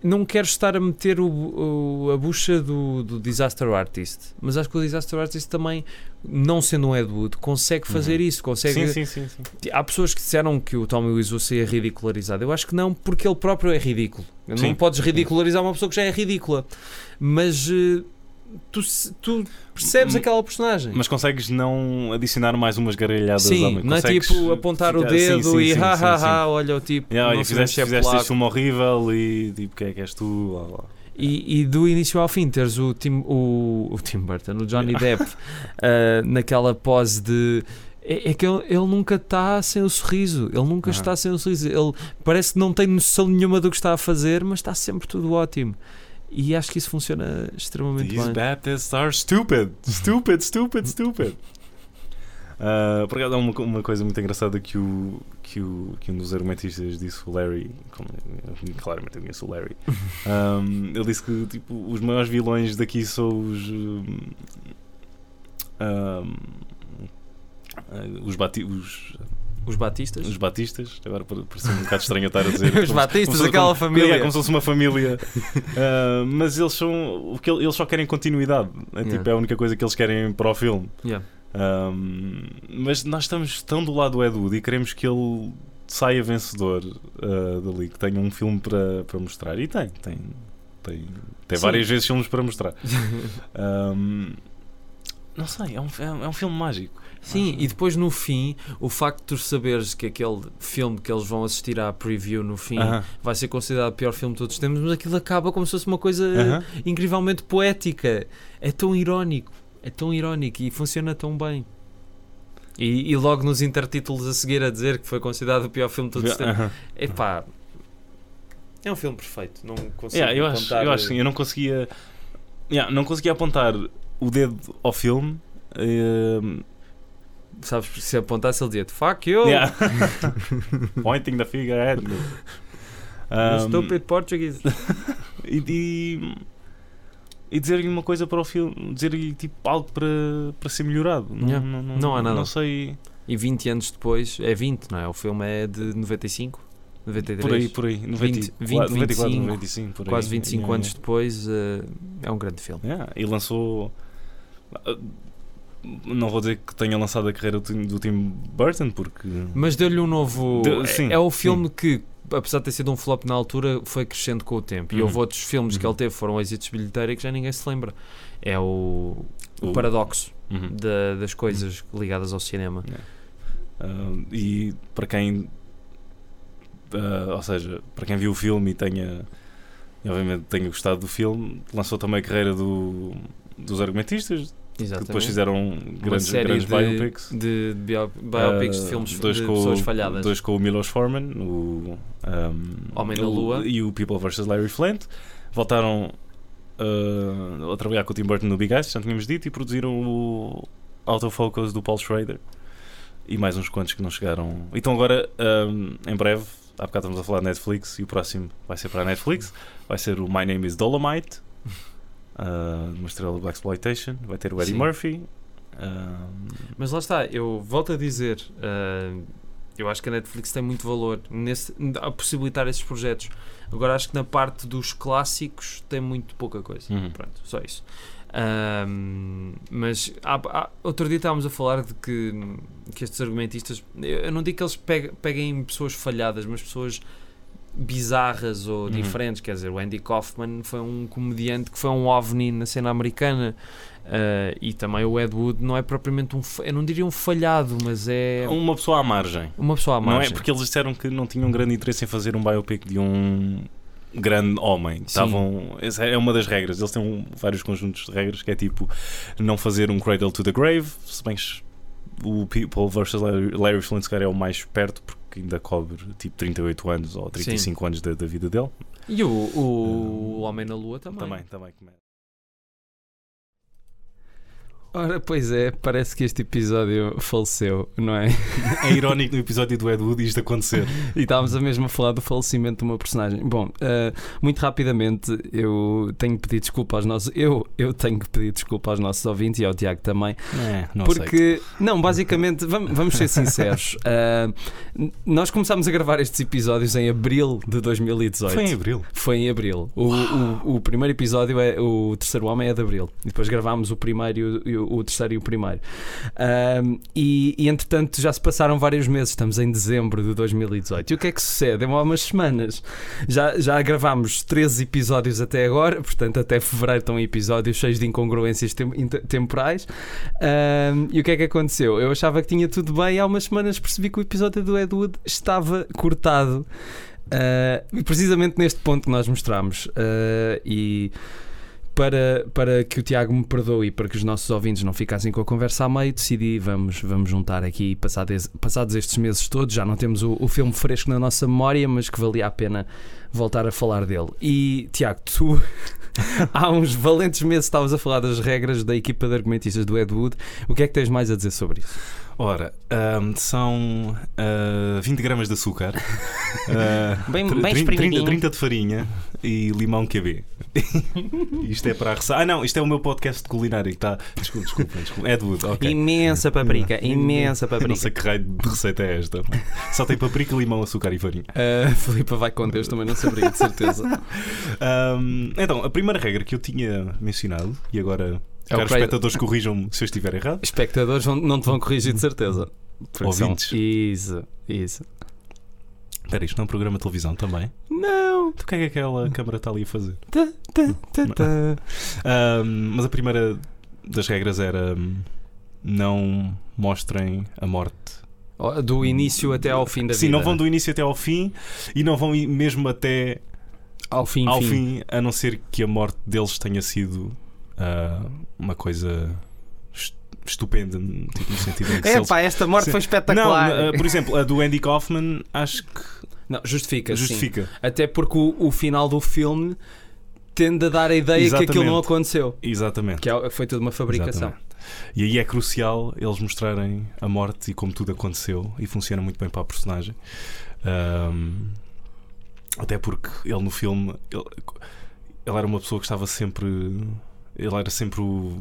não quero estar a meter o, o- a bucha do, do Disaster Artist, mas acho que o Disaster Artist também, não sendo um Ed Wood, consegue fazer Uhum. isso. Consegue, Sim, sim, sim, sim. Há pessoas que disseram que o Tommy Wiseau é ridicularizado. Eu acho que não, porque ele próprio é ridículo. Não Sim. podes ridicularizar uma pessoa que já é ridícula. Mas eh, tu, tu percebes aquela personagem. Mas consegues não adicionar mais umas gargalhadas Sim, meio? não é tipo apontar o ficar- sim, dedo sim, e sim, ha sim, ha sim. ha, olha o tipo. Yeah, não sei fizeste, fizeste filme horrível e tipo, quem é que és tu? Lá, lá. E, e do início ao fim teres o Tim, o, o Tim Burton, o Johnny Depp, ah, naquela pose de. É, é que ele, ele nunca está sem o sorriso. Ele nunca Aham. está sem o sorriso. Ele parece que não tem noção nenhuma do que está a fazer, mas está sempre tudo ótimo. E acho que isso funciona extremamente These bem. Baptists are stupid. Stupid, stupid, stupid. Uh, por acaso há uma, uma coisa muito engraçada que, o, que, o, que um dos argumentistas disse, o Larry, como, eu- claramente eu conheço o Larry, um, ele disse que tipo, os maiores vilões daqui são os. um, um, os, bati os, Os Batistas? os batistas, agora pare- parece um bocado estranho estar a dizer. Os Batistas, como aquela como- família. É, como se fosse uma família. Uh, mas eles são. O que ele- eles só querem continuidade. É, Yeah. tipo, é a única coisa que eles querem para o filme. Yeah. Um, mas nós estamos tão do lado do Ed Wood e queremos que ele saia vencedor uh, dali, que tenha um filme para, para mostrar. E tem, tem. Tem, tem várias vezes filmes para mostrar. Um, não sei, é um, é um filme mágico. Sim, e depois no fim, o facto de tu saberes que aquele filme que eles vão assistir à preview no fim Aham, vai ser considerado o pior filme de todos os tempos, mas aquilo acaba como se fosse uma coisa aham. incrivelmente poética. É tão irónico, é tão irónico e funciona tão bem. E, e logo nos intertítulos a seguir a dizer que foi considerado o pior filme de todos os tempos. Aham. Epá, é um filme perfeito. Não consigo Yeah, eu, acho, eu acho sim, eu não conseguia. Yeah, não conseguia apontar o dedo ao filme. ehm, Sabes, se apontasse ele dizia fuck you, yeah. Pointing the finger at me. Um, stupid Portuguese. e, e, e dizer-lhe uma coisa para o filme, dizer-lhe tipo algo para, para ser melhorado. Não, Yeah. não, não, Não há nada. Não sei. E 20 anos depois, é 20, não é? O filme é de 95, 93. Por aí, por aí. 20, 90, 20, 94, 25, 95, por aí. Quase 25 Yeah, anos yeah. depois, eh, é um grande filme. Yeah, e lançou. Ah, Não vou dizer que tenha lançado a carreira do Tim, Burton, porque. Mas deu-lhe um novo. É- sim, é, o filme que, apesar de ter sido um flop na altura, foi crescendo com o tempo. E Uhum. houve outros filmes que Uhum. ele teve, foram êxitos de bilheteira que já ninguém se lembra. É o, o paradoxo Uhum. da- das coisas ligadas ao cinema. Ah, e para quem. ah, ou seja, para quem viu o filme e tenha. e obviamente tenha gostado do filme, lançou também a carreira do, dos argumentistas, que Exatamente. depois fizeram grandes, grandes de, biopics. de bio- biopics Ah, de filmes dois de com, pessoas o- falhadas. Dois com o Milos Forman, o um, Homem da o- Lua. e o People vs. Larry Flint. Voltaram ah, a trabalhar com o Tim Burton no Big Eyes, já tínhamos dito, e produziram o Autofocus do Paul Schrader. E mais uns quantos que não chegaram. Então agora, ahm, em breve, há bocado estamos a falar de Netflix e o próximo vai ser para a Netflix. Vai ser o My Name is Dolomite, ah, uma estrela do Black Exploitation. Vai ter o Eddie Sim. Murphy. ahm, Mas lá está, eu volto a dizer, ah, eu acho que a Netflix tem muito valor nesse, a possibilitar esses projetos. Agora acho que na parte dos clássicos tem muito pouca coisa. Uhum. Pronto, só isso. Ahm, mas há- há- outro dia estávamos a falar de que, que estes argumentistas, eu eu não digo que eles pegue- peguem pessoas falhadas, mas pessoas bizarras ou Uhum. diferentes. Quer dizer, o Andy Kaufman foi um comediante que foi um ovni na cena americana. Ah, e também o Ed Wood não é propriamente um, eu não diria um falhado, mas é Uma pessoa à margem. uma pessoa à Não é margem. porque eles disseram que não tinham grande interesse em fazer um biopic de um grande homem. Estavam, essa é uma das regras. Eles têm um- vários conjuntos de regras que é tipo não fazer um Cradle to the Grave, se bem o People vs. Larry, Larry Flint se calhar, é o mais perto porque ainda cobre tipo 38 anos ou 35 anos da, da vida dele. E o, o, o Homem na Lua também. Também, também. Ora, pois é, parece que este episódio faleceu, não é? É irónico no episódio do Ed Wood isto acontecer. E estávamos a mesmo a falar do falecimento de uma personagem. Bom, eh, muito rapidamente, eu tenho que pedir desculpa aos nossos. Eu, eu tenho que pedir desculpa aos nossos ouvintes e ao Tiago também. É, não porque, não, basicamente, vamos, vamos ser sinceros. n- nós começámos a gravar estes episódios em abril de 2018. Foi em abril. Foi em abril. O, o, o primeiro episódio é o terceiro homem é de abril. E depois gravámos o primeiro e o, o terceiro e o primeiro. Ahm, e, e entretanto já se passaram vários meses. Estamos em dezembro de 2018. E o que é que sucede? Há umas semanas. Já, já gravámos 13 episódios até agora. Portanto, até fevereiro estão episódios cheios de incongruências tem- temporais. Ahm, e o que é que aconteceu? Eu achava que tinha tudo bem. Há umas semanas percebi que o episódio do Ed Wood estava cortado. Uh, precisamente neste ponto que nós mostramos uh, e para, para que o Tiago me perdoe e para que os nossos ouvintes não ficassem com a conversa a meio, decidi vamos, vamos juntar aqui passados, passados estes meses todos, já não temos o, o filme fresco na nossa memória, mas que valia a pena voltar a falar dele. E Tiago, tu há uns valentes meses estavas a falar das regras da equipa de argumentistas do Ed Wood, o que é que tens mais a dizer sobre isso? Ora, ahm, são ah, 20 gramas de açúcar, ah, Bem- bem 30, espremidinho. 30 de farinha e limão QB. isto é para a receita. Ah, não, isto é o meu podcast de culinária que está. Desculpa, desculpa, desculpa. Wood, ok. Imensa paprika, imensa Eu não paprika. sei que raio de receita é esta. Só tem paprika, limão, açúcar e farinha. A Filipa vai com Deus, também não saberia, de certeza. Ahm, então, a primeira regra que eu tinha mencionado, e agora, É caros espectadores, corrijam-me se eu estiver errado. Espectadores não te vão corrigir de certeza. Ouvintes. Isso, isso. Espera, isto não é um programa de televisão também? Não. O que é que aquela câmara está ali a fazer? Tá, tá, tá. Ahm, mas a primeira das regras era hum, não mostrem a morte. Do início até ao fim da Sim, vida. não vão do início até ao fim e não vão ir mesmo até ao fim, ao fim. fim, a não ser que a morte deles tenha sido ah, uma coisa est- estupenda, tipo, no sentido em que É eles- pá, esta morte Sim. foi Não, espetacular. ah, por exemplo, a do Andy Kaufman acho que Não, justifica, sim. justifica. Até porque o, o final do filme tende a dar a ideia que aquilo não Exatamente. aconteceu. Exatamente. Que é- foi tudo uma fabricação. Exatamente. E aí é crucial eles mostrarem a morte e como tudo aconteceu e funciona muito bem para a personagem. Ahm, até porque ele no filme ele, ele era uma pessoa que estava sempre. Ele era sempre o.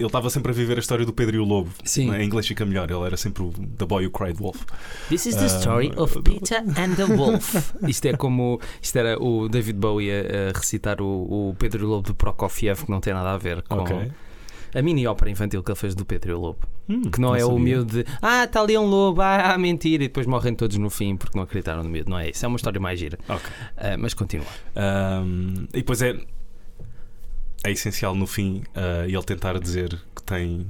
Ele estava sempre a viver a história do Pedro e o Lobo. Sim. Em inglês fica melhor. Ele era sempre o The Boy Who Cried Wolf. This is the story of Peter and the Wolf. Isto é como. Isto era o David Bowie a, a recitar o, o Pedro e o Lobo de Prokofiev, que não tem nada a ver com Ok. a mini ópera infantil que ele fez do Pedro e o Lobo. Hum, Que não, é o sabia. miúdo de ah, está ali um lobo, ah, mentira, e depois morrem todos no fim porque não acreditaram no miúdo. Não é isso, é uma história mais gira. Ok. Ah, mas continua. Um, e depois é, é essencial no fim uh, ele tentar dizer que tem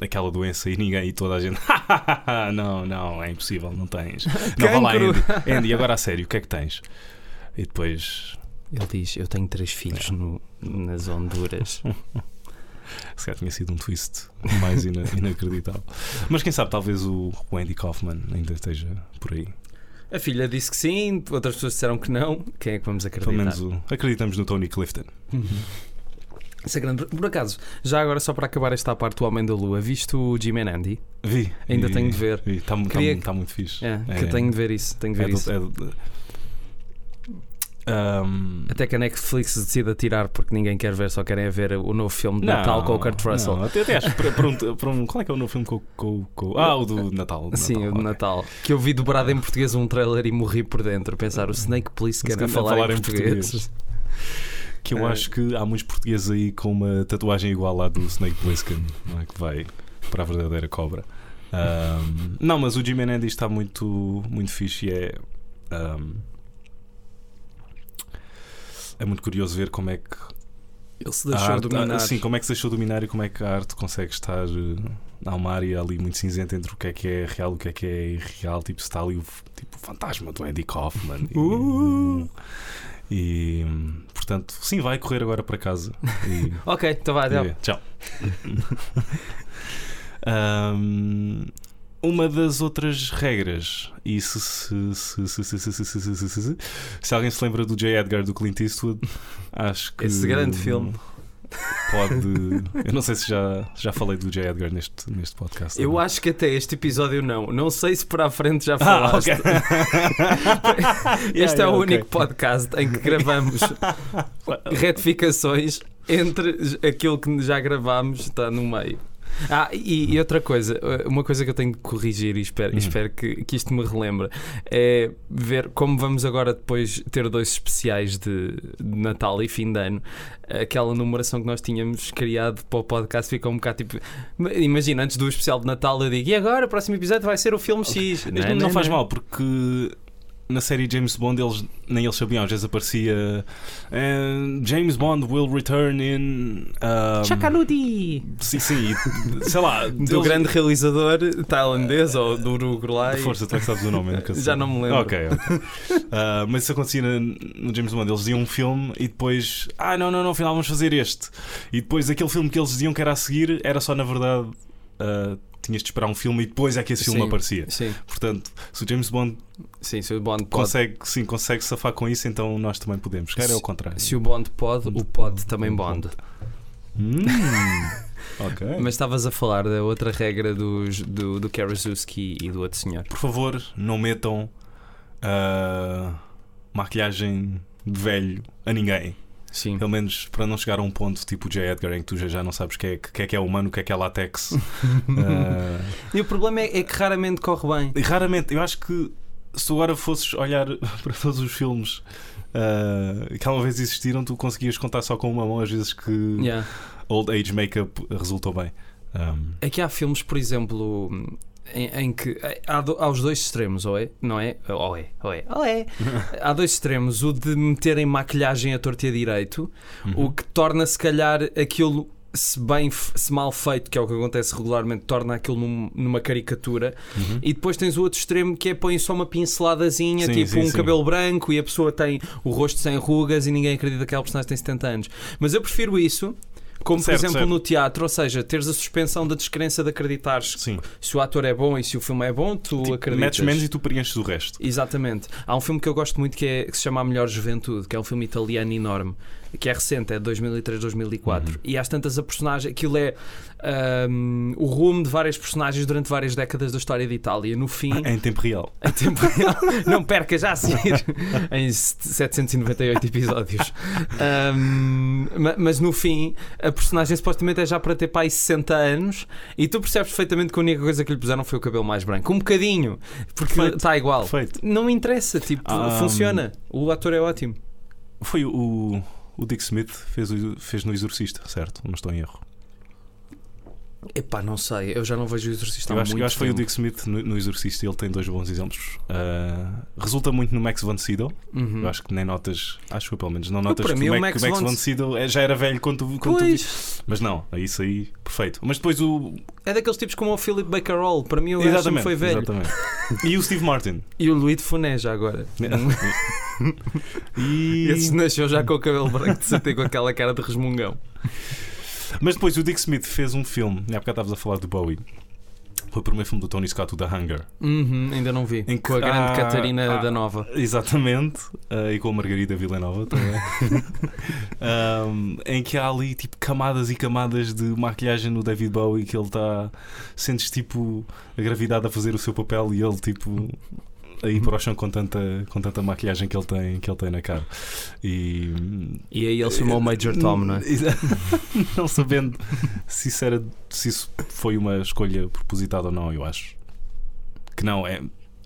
aquela doença e ninguém e toda a gente não, não, é impossível, não tens. Não, vá lá. Andy. Andy, agora a sério, o que é que tens? E depois, Ele diz: Eu tenho três filhos no- nas Honduras. se calhar tinha sido um twist mais ina- inacreditável. Mas quem sabe, talvez o, o Andy Kaufman ainda esteja por aí. A filha disse que sim, outras pessoas disseram que não. Quem é que vamos acreditar? Pelo menos o- acreditamos no Tony Clifton. Isso é grande. Por acaso, já agora, só para acabar esta parte do Homem da Lua, viste o Jim and Andy? Vi. Ainda vi- tenho de ver. Está, está- Queria- está muito fixe. É, É, que eu tenho de ver isso. Tenho de É ver do- isso. é do- Um, Até que a Netflix decida tirar porque ninguém quer ver, só querem ver o novo filme de Natal com o Kurt Russell. Não, até, até acho para um, Qual é que é o novo filme com, com, com- Ah, o do Natal. o do Sim, o de ok. Natal. Que eu vi dobrado em português um trailer e morri por dentro. Pensar, o Snake Police quer falar, falar em em português. Que eu Eh. acho que há muitos portugueses aí com uma tatuagem igual à do Snake Plissken, é? que vai para a verdadeira cobra. Ahm, não, mas o Jim Menendez está muito, muito fixe e é. ahm, é muito curioso ver como é que Ele se deixou arte, dominar. ah, sim, como é que se deixou dominar e como é que a arte consegue estar eh, há uma área ali muito cinzenta entre o que é que é real e o que é que é irreal. Tipo, está ali o, tipo, o fantasma do Andy Kaufman. E, Uh! E portanto, sim, vai correr agora para casa. E, ok, então vai, tchau. um, uma das outras regras, e se, se, se, se, alguém se lembra do J. Edgar do Clint Eastwood, acho que. Esse grande filme pode. Eu não sei se já, já falei do J. Edgar neste, neste podcast. Eu não. acho que até este episódio não. Não sei se para a frente já Ah, falaste. ok. Este é o yeah, único podcast em que gravamos retificações entre aquilo que já gravámos, está no meio. Ah, e, e outra coisa, uma coisa que eu tenho que corrigir e espero, Uhum. espero que, que isto me relembre é ver como vamos agora depois ter dois especiais de, de Natal e fim de ano. Aquela numeração que nós tínhamos criado para o podcast ficou um bocado tipo. Imagina, antes do especial de Natal eu digo, e agora o próximo episódio vai ser o filme X. Mas não, faz mal, porque na série James Bond eles, nem eles sabiam, às vezes aparecia eh, James Bond will return in. um, Chacanudi! Sim, sim, sei lá. Do eles- grande realizador tailandês ou do Uruguai. Força, tu é que sabes o nome, nunca. Já não me lembro. Ok, ok. Ah, mas isso acontecia no James Bond. Eles diziam um filme e depois, ah, não, não, não, afinal vamos fazer este. E depois aquele filme que eles diziam que era a seguir era só, na verdade, ah, tinhas de esperar um filme e depois é que esse filme Sim. aparecia. Sim, Portanto, se o James Bond sim, se o Bond pode. consegue, sim, consegue safar com isso, então nós também podemos. Cara, é o contrário. Se o Bond pode, o pode também Bond. Hum, ok. Mas estavas a falar da outra regra dos, do, do Karaszewski e do outro senhor. Por favor, não metam ah, maquilhagem de velho a ninguém. Sim. Pelo menos para não chegar a um ponto tipo J. Edgar em que tu já, já não sabes o que é, que é que é humano, o que é que é látex. Ah, E o problema é, é que raramente corre bem. e raramente, eu acho que se tu agora fosses olhar para todos os filmes ah, que alguma vez existiram, tu conseguias contar só com uma mão às vezes que Yeah. old age makeup resultou bem. Um, É que há filmes, por exemplo, em, em que há, do- há os dois extremos, ou é? Não é? Ou é? Ou é? Ou é? há dois extremos, o de meterem maquilhagem a torto e a direito, Uhum. o que torna se calhar aquilo. Se bem, se mal feito, que é o que acontece regularmente, torna aquilo num- numa caricatura. uhum. E depois tens o outro extremo que é põe só uma pinceladazinha, Sim, tipo sim, um sim. cabelo branco e a pessoa tem o rosto sem rugas e ninguém acredita que aquela personagem tem 70 anos. Mas eu prefiro isso, como Certo, por exemplo certo. no teatro, ou seja, teres a suspensão da descrença de acreditares Sim, se o ator é bom e se o filme é bom, tu tipo, acreditas. metes menos e tu preenches o resto. Exatamente. Há um filme que eu gosto muito que, é, que se chama A Melhor Juventude, que é um filme italiano enorme, que é recente, é de 2003, 2004. Uhum. E às tantas a personagem, aquilo é ahm, o rumo de várias personagens durante várias décadas da história de Itália. No fim, Em tempo real. em tempo real, não perca já a seguir em 798 episódios. Ma- mas no fim, a personagem supostamente é já para ter pai 60 anos e tu percebes perfeitamente que a única coisa que lhe puseram foi o cabelo mais branco. Um bocadinho, porque está igual. Perfeito. Não me interessa, tipo, Ah, funciona. O ator é ótimo. Foi o, o Dick Smith fez, fez no Exorcista, certo? Não estou em erro. Epá, não sei, eu já não vejo o exorcista eu acho, eu acho que foi o. Dick Smith no, no Exorcista ele tem dois bons exemplos. Ah, resulta muito no Max von Sydow. Uhum. Eu acho que nem notas, acho que pelo menos, não notas para que mim o o Mac, Max Max, von- von Sydow é- já era velho quando tu, quando tu viste. Mas não, é isso aí, perfeito. Mas depois o. é daqueles tipos como o Philip Baker Hall. Para mim, o sempre foi velho. exatamente. E o Steve Martin. E o Louis de Funé já agora. E... Esse nasceu já com o cabelo branco de certeza com aquela cara de resmungão. Mas depois o Dick Smith fez um filme, na época estavas a falar do Bowie. Foi o primeiro filme do Tony Scott, o The Hunger. Uhum, ainda não vi. Em com a que- grande ah, Catarina ah, da Nova. Exatamente, eh, e com a Margarida Villanova também. Um, em que há ali tipo camadas e camadas de maquilhagem no David Bowie que ele está. Sentes tipo a gravidade a fazer o seu papel e ele tipo a ir para o chão com tanta, com tanta maquilhagem que ele tem, que ele tem na cara. E, E aí ele chamou o Major Tom, não é? não sabendo se isso, era, se isso foi uma escolha propositada ou não, eu acho que não, é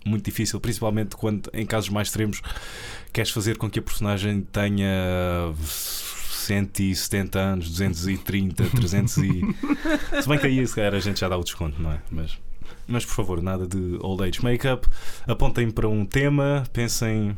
muito difícil, principalmente quando em casos mais extremos queres fazer com que a personagem tenha 170 anos, 230, 300 e. Se bem que aí se calhar a gente já dá o desconto, não é? Mas, mas por favor, nada de old age makeup. Apontem para um tema, pensem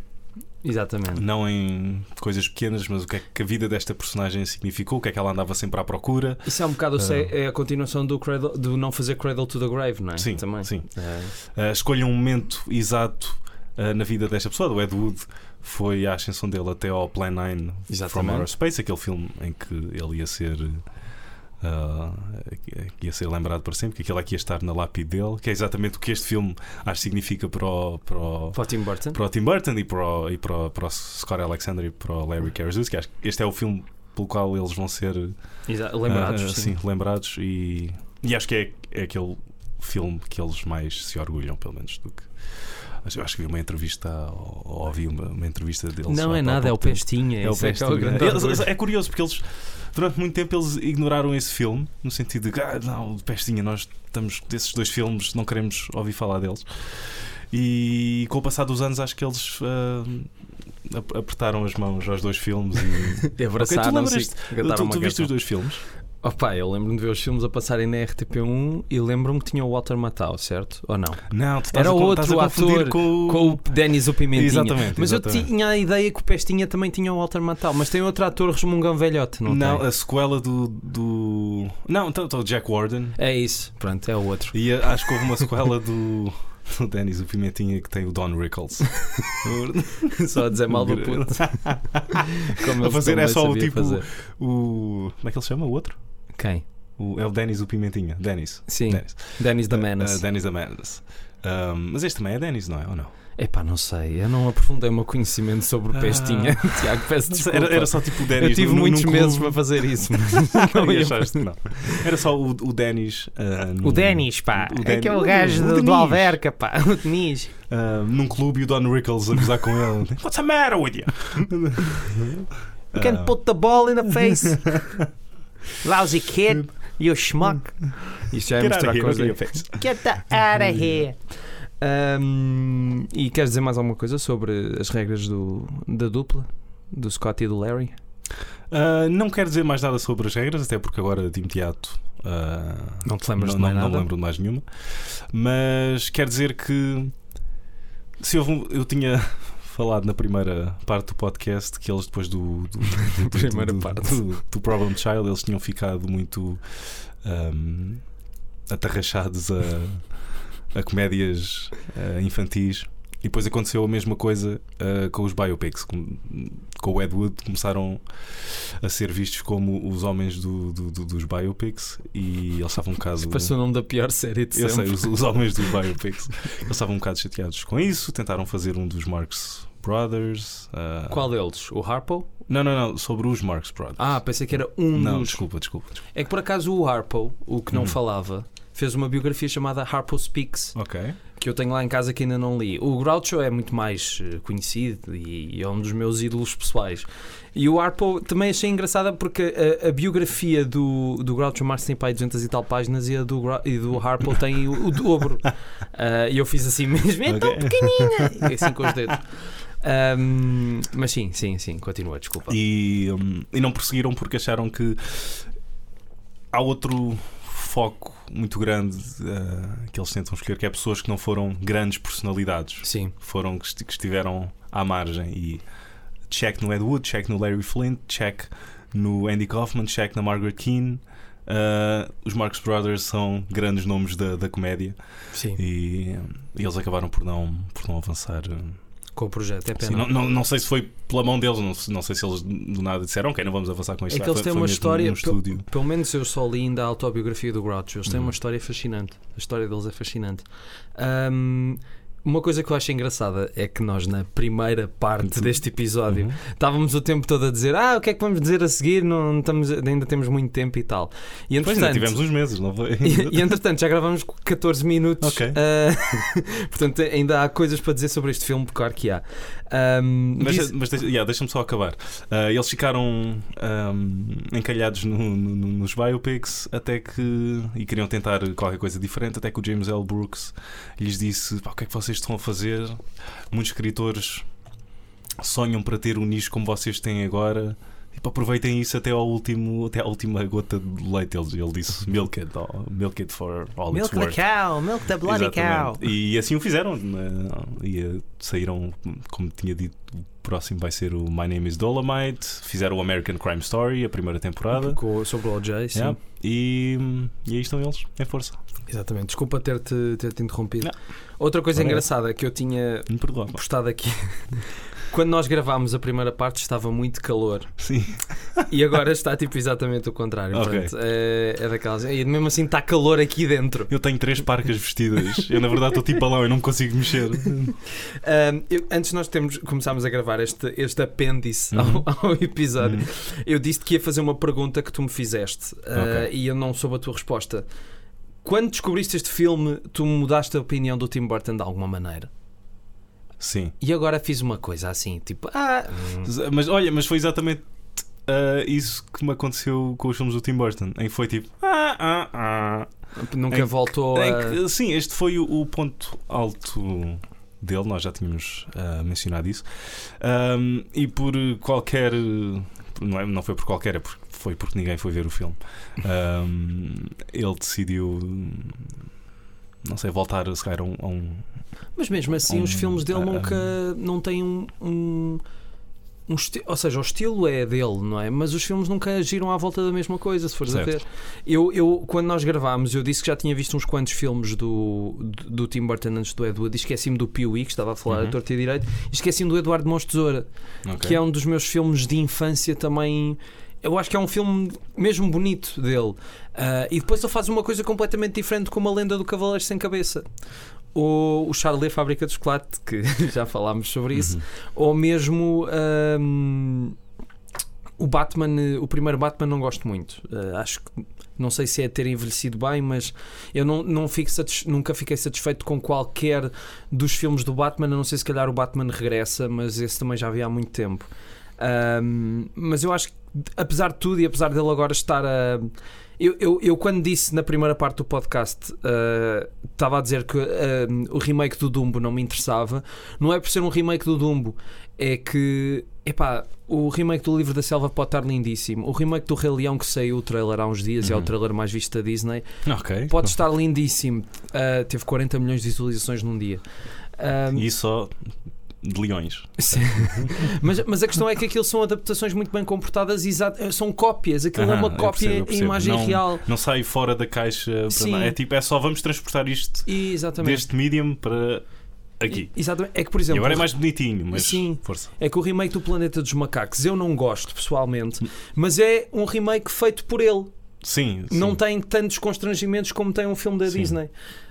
Exatamente. não em coisas pequenas, mas o que é que a vida desta personagem significou, o que é que ela andava sempre à procura. Isso é um bocado Ah. é a continuação do, cradle, do não fazer Cradle to the Grave, não é? Sim, Também. sim. É. Uh, escolham um momento exato uh, na vida desta pessoa. O Ed Wood foi a ascensão dele até ao Plan 9 From Exatamente. Outer Space, aquele filme em que ele ia ser. Uh, ia ser lembrado para sempre, que aquele aqui ia estar na lápide dele, que é exatamente o que este filme acho que significa para o, para o, Para o Tim Burton. para o Tim Burton e para o, e para o, para o Scott Alexander e para o Larry Karaszewski. Acho que este é o filme pelo qual eles vão ser Lembrados, ah, sim. sim, lembrados e, e acho que é, é aquele filme que eles mais se orgulham, pelo menos, do que. Eu acho que vi uma entrevista ou, ou ouvi uma, uma entrevista deles. Não é nada, é o. Pestinha. É o é que é Pestinha. orgulho. É curioso porque eles durante muito tempo eles ignoraram esse filme no sentido de que ah, não, Pestinha, nós estamos desses dois filmes, não queremos ouvir falar deles. E com o passar dos anos acho que eles ap- apertaram as mãos aos dois filmes e E abraçaram-se e cantaram tu, uma tu viste os dois filmes? Opa, eu lembro-me de ver os filmes a passarem na RTP1 e lembro-me que tinha o Walter Matthau, certo? Ou não? Não, tu estás Era a, outro estás ator com o... Com o Denis o Pimentinha. Exatamente, Mas exatamente. eu tinha a ideia que o Pestinha também tinha o Walter Matthau. Mas tem outro ator resmungão velhote, não, Não, tem? a sequela do. do... Não, então então o Jack Warden. É isso, pronto, é o outro. E a- acho que houve uma sequela do. do Dennis, o Pimentinha, que tem o Don Rickles. Só a dizer mal do puto. A fazer é só o tipo- fazer. o. Como é que ele se chama? O outro? Quem? O- é o Dennis, o Pimentinha. Dennis. Sim, Dennis. Dennis the Uh, Menace. Dennis the Menace. Um, mas este também é Dennis, não é? Ou não? Epá, não sei, eu não aprofundei o meu conhecimento sobre o Ah. Pestinha. Tiago, peço desculpa. Era, era só tipo o Dennis. eu tive num- muitos num meses para fazer isso. Não, não ia achaste não. Era só o, o Dennis. uh, num- O Denis, pá. O é que é o Denis. gajo O do, do Denis. Alverca, pá. O Denis. uh, num clube e o Don Rickles a gozar com ele. What's the matter with you? You can Uh, put the ball in the face. Lousy kid. You schmuck. Isto já é Get out mostrar here, coisa. look at your face. Get the out of here. Um, e queres dizer mais alguma coisa sobre as regras do, da dupla? Do Scott e do Larry? Uh, não quero dizer mais nada sobre as regras, até porque agora de imediato uh, Não te lembras não, de mais não, não nada? lembro de mais nenhuma. Mas quer dizer que se houve um- eu tinha falado na primeira parte do podcast que eles depois do, do, do- Primeira do- parte. do- do Problem Child eles tinham ficado muito um, atarrachados a, a comédias uh, infantis. E depois aconteceu a mesma coisa uh, com os biopics. Com, com o Ed Wood começaram a ser vistos como os homens do, do- do- dos biopics e eles estavam um bocado. Parece o nome da pior série de Eu sempre. sei, os, os homens dos biopics eles estavam um bocado chateados com isso. Tentaram fazer um dos Marx Brothers. uh, Qual deles? O Harpo? Não, não, não, sobre os Marx Brothers. Ah, pensei que era um não, dos. desculpa, desculpa, desculpa. É que por acaso o Harpo, o que não Hum. falava, fez uma biografia chamada Harpo Speaks, Ok. que eu tenho lá em casa que ainda não li. O Groucho é muito mais eh, conhecido e é um dos meus ídolos pessoais. E o Harpo também achei engraçada porque a, a biografia do, do Groucho Marx tem pai 200 e tal páginas e a do, e do Harpo tem o, o dobro. Ah, E eu fiz assim mesmo, é tão Ok. pequenina! E assim com os dedos. Ahm, mas sim, sim, sim, continua, desculpa. E, hum, e não prosseguiram porque acharam que há outro foco muito grande uh, que eles tentam escolher, que é pessoas que não foram grandes personalidades, Sim, foram que, esti- que estiveram à margem. E check no Ed Wood, check no Larry Flint, check no Andy Kaufman, check na Margaret Keane. Uh, os Marx Brothers são grandes nomes da, da comédia sim. e, e eles acabaram por não, por não avançar. uh, Com o projeto, é Sim, pena. não, não, não sei se foi pela mão deles, não, não sei se eles do nada disseram, ok, não vamos avançar com isto. É que eles têm uma história. num pel- estúdio. Pelo menos eu só li ainda a autobiografia do Groucho. Eles têm Uhum. uma história fascinante. A história deles é fascinante. Ahm, uma coisa que eu acho engraçada é que nós, na primeira parte Uhum. deste episódio, Uhum. estávamos o tempo todo a dizer: Ah, o que é que vamos dizer a seguir? Não estamos, ainda temos muito tempo e tal. E Pois ainda entretanto. tivemos uns meses, não foi? E, e entretanto já gravamos 14 minutos. Ok. ah, portanto, ainda há coisas para dizer sobre este filme, claro que há. Ahm, Mas, diz- mas yeah, deixa-me só acabar. Ah, eles ficaram ahm, encalhados no- no- no- nos biopics até que. e queriam tentar qualquer coisa diferente, até que o James L. Brooks lhes disse: "Pá, o que é que vocês estão a fazer? Muitos escritores sonham para ter um nicho como vocês têm agora Tipo, aproveitem isso até ao último, até à última gota de leite. Ele, ele disse milk it, oh, milk it for all Milk it's the worth. cow, milk the bloody cow. Exatamente. E assim o fizeram. né? E eh, saíram, como tinha dito, o próximo vai ser o My Name is Dolomite. Fizeram o American Crime Story, a primeira temporada. Com- sobre o OJ, sim. Yeah. E, e aí estão eles, em força. Exatamente. Desculpa ter-te ter -te interrompido. Não. Outra coisa Ora é. engraçada que eu tinha postado aqui. Quando nós gravámos a primeira parte estava muito calor Sim. e agora está tipo exatamente o contrário. Ok. Portanto, é, é daquelas. E mesmo assim está calor aqui dentro. Eu tenho três parcas vestidas. Eu, na verdade, estou tipo balão, eu não consigo mexer. Eu- antes nós temos, começámos a gravar este, este apêndice Uhum. ao, ao episódio, Uhum. eu disse que ia fazer uma pergunta que tu me fizeste ah, Ok. e eu não soube a tua resposta. Quando descobriste este filme, tu mudaste a opinião do Tim Burton de alguma maneira? Sim. E agora fiz uma coisa assim, tipo, ah, Mas olha, mas foi exatamente ah, isso que me aconteceu com os filmes do Tim Burton. Em que foi tipo. Ah, ah, ah. nunca Em- voltou Em a. que- sim, este foi o, o ponto alto dele, nós já tínhamos ah, mencionado isso. Ahm, e por qualquer. Não, é- não foi por qualquer, é por- foi porque ninguém foi ver o filme. Ahm, ele decidiu. Não sei, voltar se calhar a um. a um- Mas mesmo assim, Um- os filmes dele nunca não têm um. um um ou seja, o estilo é dele, não é? Mas os filmes nunca giram à volta da mesma coisa, se fores a Certo. ver. Eu, eu, quando nós gravámos, eu disse que já tinha visto uns quantos filmes do, do, do Tim Burton antes do Edward. E Esqueci-me do Pee-wee, que estava a falar Uhum. a torta e direito. E esqueci-me do Eduardo Mons Tesoura, Ok. que é um dos meus filmes de infância também. Eu acho que é um filme mesmo bonito dele. Ah, e depois ele faz uma coisa completamente diferente com uma lenda do Cavaleiro Sem Cabeça. O, o Charlie a Fábrica de Chocolate, que já falámos sobre isso. Uhum. Ou mesmo ahm, o Batman, o primeiro Batman não gosto muito. Ah, acho que não sei se é ter envelhecido bem, mas eu não, não fico nunca fiquei satisfeito com qualquer dos filmes do Batman. Eu não sei se calhar o Batman regressa, mas esse também já havia há muito tempo. Ahm, mas eu acho que, apesar de tudo e apesar dele agora estar a. Eu, eu, eu quando disse na primeira parte do podcast, ah, estava a dizer que ah, o remake do Dumbo não me interessava. Não é por ser um remake do Dumbo, é que. Epá, o remake do Livro da Selva pode estar lindíssimo. O remake do Rei Leão que saiu o trailer há uns dias, e é o Uhum. trailer mais visto da Disney, Ok. pode estar lindíssimo. Ah, teve 40 milhões de visualizações num dia. Ah, E só de leões. Sim. mas, mas a questão é que aquilo são adaptações muito bem comportadas e exa- são cópias. Aquilo é Aham, uma eu cópia percebo, eu em percebo. imagem Não- real. Não sai fora da caixa. É tipo, é só vamos transportar isto E, exatamente. deste medium para aqui. E- exatamente. É que, por E exemplo, agora é mais bonitinho, mas Sim. força. é que o remake do Planeta dos Macacos eu não gosto pessoalmente, mas é um remake feito por ele. Sim, sim. Não tem tantos constrangimentos como tem um filme da Sim. Disney.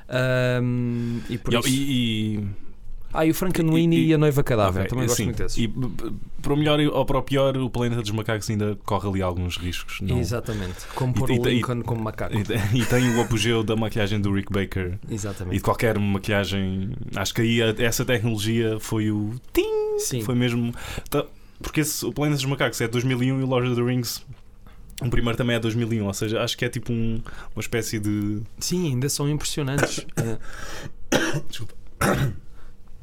Ahm, e por E- isso... e- e- Ah, e o Frankenweenie e, e- a Noiva Cadáver. ok, Também gosto sim. muito desses. E para o melhor ou para o pior, o Planeta dos Macacos ainda corre ali alguns riscos. Não... Exatamente. Como E- pôr e- o e- Lincoln como macaco. E, e tem o apogeu da maquiagem do Rick Baker e Exatamente. de qualquer maquiagem. Acho que aí a- essa tecnologia foi o. Tim! Sim. Foi mesmo. tá- Porque esse, o Planeta dos Macacos é de 2001 e o Lord of the Rings. O primeiro também é de 2001, ou seja, acho que é tipo um- uma espécie de. Sim, ainda são impressionantes. Eh, Desculpa.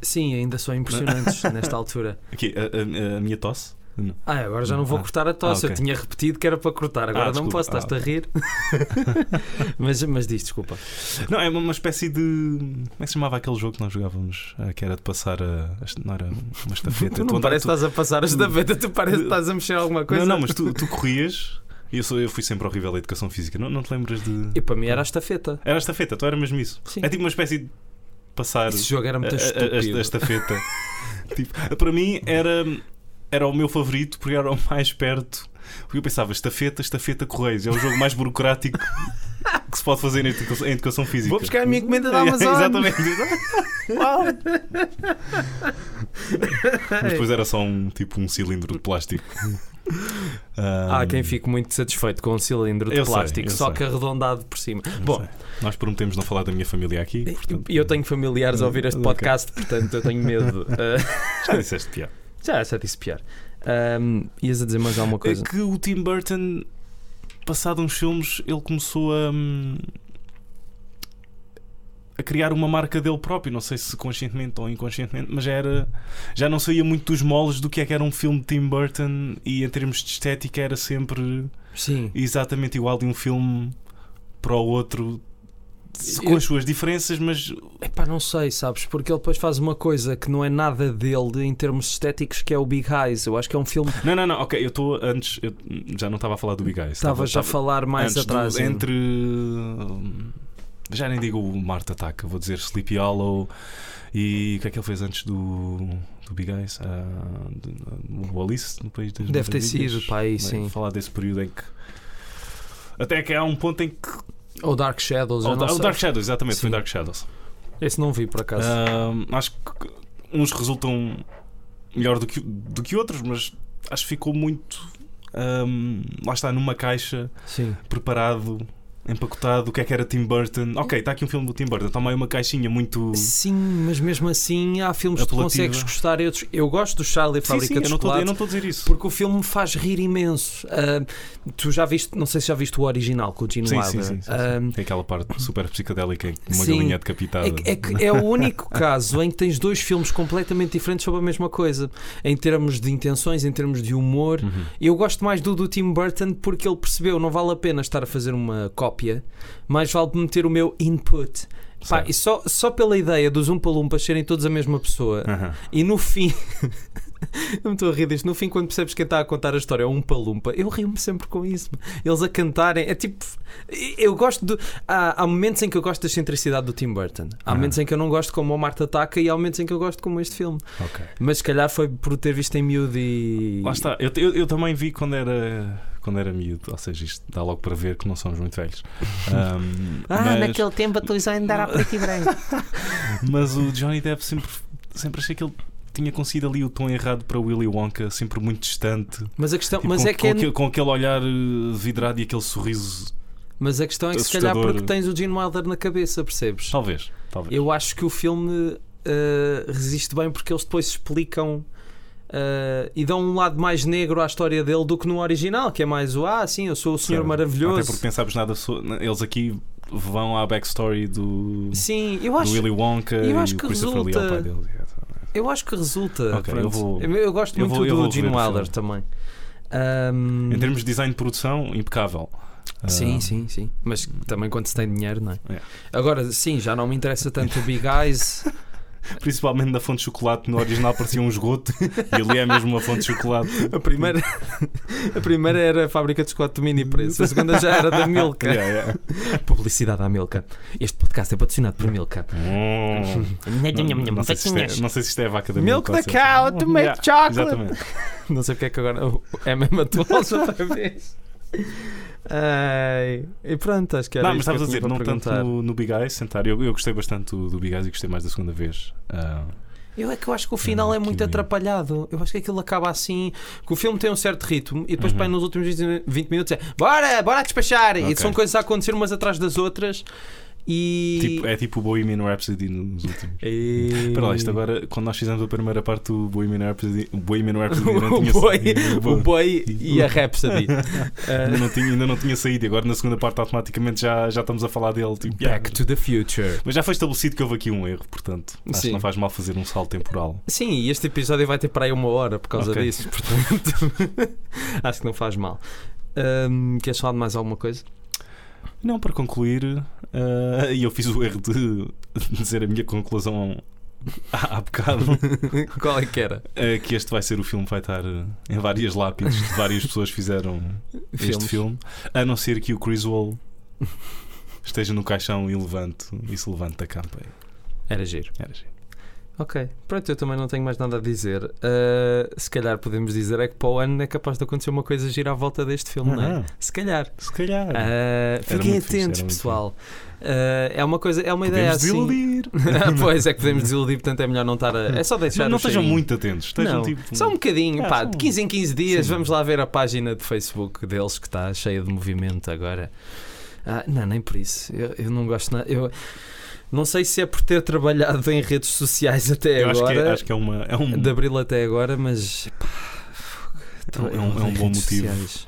Sim, ainda são impressionantes nesta altura. Aqui, a, a- a minha tosse. Não. Ah, agora já não vou Ah. cortar a tosse. Ah, ok. Eu tinha repetido que era para cortar. Agora Ah, não posso, estás-te Ah, a rir. mas, mas diz, desculpa. Não, é uma, espécie de. Como é que se chamava aquele jogo que nós jogávamos? Ah, que era de passar a. Não era uma estafeta. Tu não parece que estás a passar a estafeta, tu parece que estás a mexer alguma coisa. Não, não, mas tu, tu corrias. E eu, sou, eu fui sempre horrível a educação física. Não, não te lembras de. E para mim era a estafeta. Era a estafeta, tu era mesmo isso. Sim. É tipo uma espécie de passar Esse jogo era a, muito a- a- estúpido. a estafeta. tipo, para mim era, era o meu favorito porque era o mais perto. Porque eu pensava, estafeta, estafeta, correios. É o jogo mais burocrático que se pode fazer em educação, em educação física. Vou buscar a minha encomenda da Amazon. Exatamente. Mas depois era só um tipo um cilindro de plástico. Há quem fique muito satisfeito com um cilindro de Eu sei, plástico, eu só sei. que arredondado por cima. Não Bom, sei. nós prometemos não falar da minha família aqui. Portanto, eu tenho familiares a ouvir este podcast, portanto eu tenho medo. Ah, já disseste pior. já, já disse pior. Ahm, ias a dizer mais alguma coisa? É que o Tim Burton, passado uns filmes, ele começou a. a criar uma marca dele próprio, não sei se conscientemente ou inconscientemente, mas já era já não saía muito dos moldes do que é que era um filme de Tim Burton e em termos de estética era sempre Sim. exatamente igual de um filme para o outro com as suas diferenças, mas Epá, não sei, sabes? Porque ele depois faz uma coisa que não é nada dele em termos estéticos, que é o Big Eyes. Eu acho que é um filme não, não, não, ok, eu estou antes, eu já não estava a falar do Big Eyes, estava já a falar mais do- atrás. ainda. entre já nem digo o Marte Ataca, vou dizer Sleepy Hollow e o que é que ele fez antes do, do Big Eyes? Ah, do- o Alice no País das Deve ter sido, pá, aí Bem, sim. Falar desse período em que até que há um ponto em que Ou Dark Shadows. Oh, não o. Dark Shadows, exatamente, foi Sim. Dark Shadows. Esse não vi por acaso. Ahm, acho que uns resultam melhor do que, do que outros, mas acho que ficou muito. ahm, lá está, numa caixa, Sim. preparado, empacotado. O que é que era Tim Burton? Ok, está aqui um filme do Tim Burton. Toma aí uma caixinha muito. Sim, mas mesmo assim há filmes que tu Apelativa. consegues gostar e outros. Eu gosto do Charlie Sim, Fábrica sim, de eu não estou- eu Chocolate. não estou a dizer isso. Porque o filme me faz rir imenso. Ah, tu já viste, não sei se já viste o original com o Gene Sim, Wilder. sim, sim, sim, sim. Ah, Tem aquela parte super que uma Sim. galinha é decapitada. É, que- é que é o único caso em que tens dois filmes completamente diferentes sobre a mesma coisa, em termos de intenções, em termos de humor. Uhum. Eu gosto mais do do Tim Burton porque ele percebeu não vale a pena estar a fazer uma cópia, mais vale meter o meu input. Pá, e só, só pela ideia dos Umpa Lumpas serem todos a mesma pessoa Aham. e no fim. Eu me estou a rir disto. No fim, quando percebes quem está a contar a história é um palumpa, eu rio-me sempre com isso. Eles a cantarem, é tipo. Eu gosto de. Há, há momentos em que eu gosto da excentricidade do Tim Burton. Há momentos em que eu não gosto como o Marta Ataca e há momentos em que eu gosto como este filme. Ok. Mas se calhar foi por ter visto em miúdo e. Lá está. Eu, eu, eu também vi quando era, quando era miúdo, ou seja, isto dá logo para ver que não somos muito velhos. Ahm, Ah, mas, naquele tempo a televisão ainda era preto e branco. mas o Johnny Depp sempre, sempre achei que ele tinha conseguido ali o tom errado para Willy Wonka, sempre muito distante. Mas a questão, Tipo, mas com, é que com, é- aquele, com aquele olhar eh, vidrado e aquele sorriso. mas a questão é que se calhar assustador. porque tens o Gene Wilder na cabeça, percebes? Talvez, talvez. Eu acho que o filme uh, resiste bem porque eles depois explicam uh, e dão um lado mais negro à história dele do que no original, que é mais o ah, sim, eu sou o Senhor Certo. Maravilhoso. Até porque nem sabes nada. Eles aqui vão à backstory do, Sim, eu do acho, Willy Wonka eu e acho o que Christopher Lee é o pai resulta- dele. eu acho que resulta. Ok, pronto. eu vou- eu, eu gosto eu muito vou- eu do Gene o Wilder também. Um, Em termos de design de produção, impecável. Sim, Ah, sim, sim. Mas também quando se tem dinheiro, não é? É. Agora, sim, já não me interessa tanto o Big Eyes. Principalmente na fonte de chocolate, no original parecia um esgoto e ali é mesmo uma fonte de chocolate. A primeira, a primeira era a fábrica de chocolate do mini preço, a segunda já era da Milka. Yeah, yeah. Publicidade à Milka. Este podcast é patrocinado por Milka. Hum. Não, não sei se isto é, não sei se isto é a vaca da Milk Milka, da ou se- cow to make Yeah, chocolate. Exatamente. Não sei porque é que agora é mesmo atual outra vez. Ai, e pronto, acho que era Não, mas estavas a dizer, não para tanto perguntar. no, no Big Eyes, sentar. Eu, eu gostei bastante do, do Big Eyes e gostei mais da segunda vez. Ah, Eu é que eu acho que o final Ah, é muito atrapalhado. Eu acho que aquilo acaba assim. Que o filme tem um certo ritmo e depois Uhum. pai, nos últimos 20 20 minutos é bora, bora despachar! E Ok. são coisas a acontecer umas atrás das outras. E. tipo, é tipo o Bohemian Rhapsody nos últimos. e... Espera lá, isto agora, quando nós fizemos a primeira parte do Bohemian Rhapsody, o Bohemian Rhapsody ainda não o, tinha boi, saído. o boi e a Rhapsody. ainda, Uh, não tinha, ainda não tinha saído e agora na segunda parte automaticamente já, já estamos a falar dele. Tipo, yeah. Back to the Future. Mas já foi estabelecido que houve aqui um erro, portanto, acho Sim. que não faz mal fazer um salto temporal. Sim, e este episódio vai ter para aí uma hora por causa Ok. disso, portanto acho que não faz mal. Um, queres falar de mais alguma coisa? Não, para concluir, ah, e eu fiz o erro de dizer a minha conclusão há, há bocado, Qual é que era? ah, que este vai ser o filme, vai estar ah, em várias lápides de várias pessoas fizeram este Filmes. filme, a não ser que o Criswell esteja no caixão e levante e se levante da campa. Era giro. Era giro. Ok, pronto, eu também não tenho mais nada a dizer. Uh, se calhar podemos dizer é que para o ano é capaz de acontecer uma coisa gira à volta deste filme, não é? Se calhar. Se calhar. Uh, fiquem fixe, atentos, muito pessoal. Uh, é uma coisa, é uma ideia Podemos assim. desiludir. pois é que podemos desiludir, portanto é melhor não estar a. É só deixar Não, não estejam muito atentos. Estejam Não, tipo. Só um bocadinho, Ah, pá, de um- 15 em 15 dias, Sim. vamos lá ver a página de Facebook deles que está cheia de movimento agora. Ah, não, nem por isso. Eu, eu não gosto nada. Eu não sei se é por ter trabalhado em redes sociais até Eu acho que, é, agora, acho que é uma. É um, de abril até agora, mas. pá, tô- É um- é um bom motivo. sociais.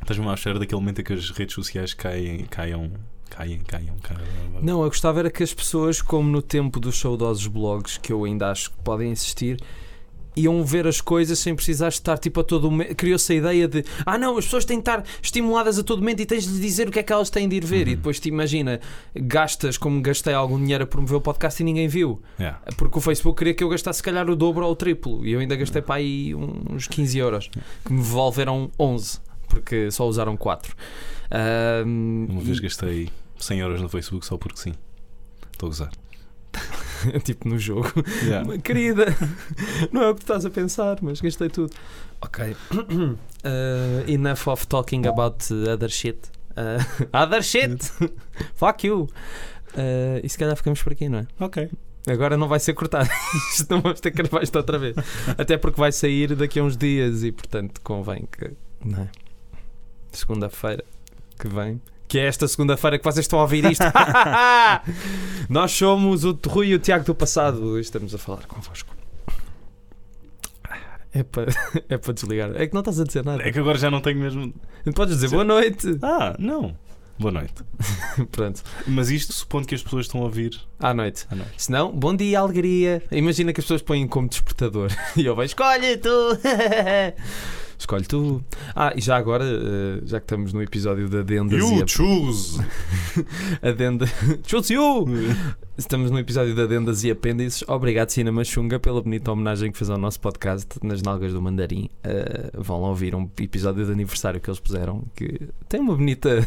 Estás-me à espera daquele momento em que as redes sociais caem, caiam Caem, caem, caem. Não, eu gostava era que as pessoas, como no tempo dos saudosos blogs, que eu ainda acho que podem existir, iam ver as coisas sem precisar estar tipo a todo momento. Criou-se a ideia de ah não, as pessoas têm de estar estimuladas a todo momento e tens de dizer o que é que elas têm de ir ver. Uhum. E depois te imagina, gastas como gastei algum dinheiro a promover o podcast e ninguém viu. Yeah. Porque o Facebook queria que eu gastasse se calhar o dobro ou o triplo. E eu ainda gastei para aí uns 15 euros, que me devolveram 11, porque só usaram 4. Ahm, Uma vez gastei 100 euros no Facebook só porque sim. Estou a gozar. tipo no jogo. Yeah. Querida, não é o que estás a pensar, mas gastei tudo. Ok. Uh, enough of talking about other shit. Uh, other shit! Fuck you! Uh, e se calhar ficamos por aqui, não é? Ok. Agora não vai ser cortado. Isto não vamos ter que gravar isto outra vez. Até porque vai sair daqui a uns dias e, portanto, convém que. Não é? Segunda-feira que vem. Que é esta segunda-feira que vocês estão a ouvir isto. Nós somos o Rui e o Tiago do passado. Estamos a falar convosco. É para, é para desligar. É que não estás a dizer nada. É que agora já não tenho mesmo. Podes dizer boa noite. Ah, não. Boa noite. Pronto. Mas isto supondo que as pessoas estão a ouvir À noite. à noite. Se não, bom dia, alegria. Imagina que as pessoas põem como despertador. E eu vejo, escolhe tu. Escolhe tu. Ah, e já agora, eh, já que estamos no episódio da Adendas e a- choose! Adenda. Choose you! Estamos no episódio de Adendas e Apêndices. Obrigado, Cinema Xunga, pela bonita homenagem que fez ao nosso podcast nas Nalgas do Mandarim. Eh, vão lá ouvir um episódio de aniversário que eles puseram, que tem uma bonita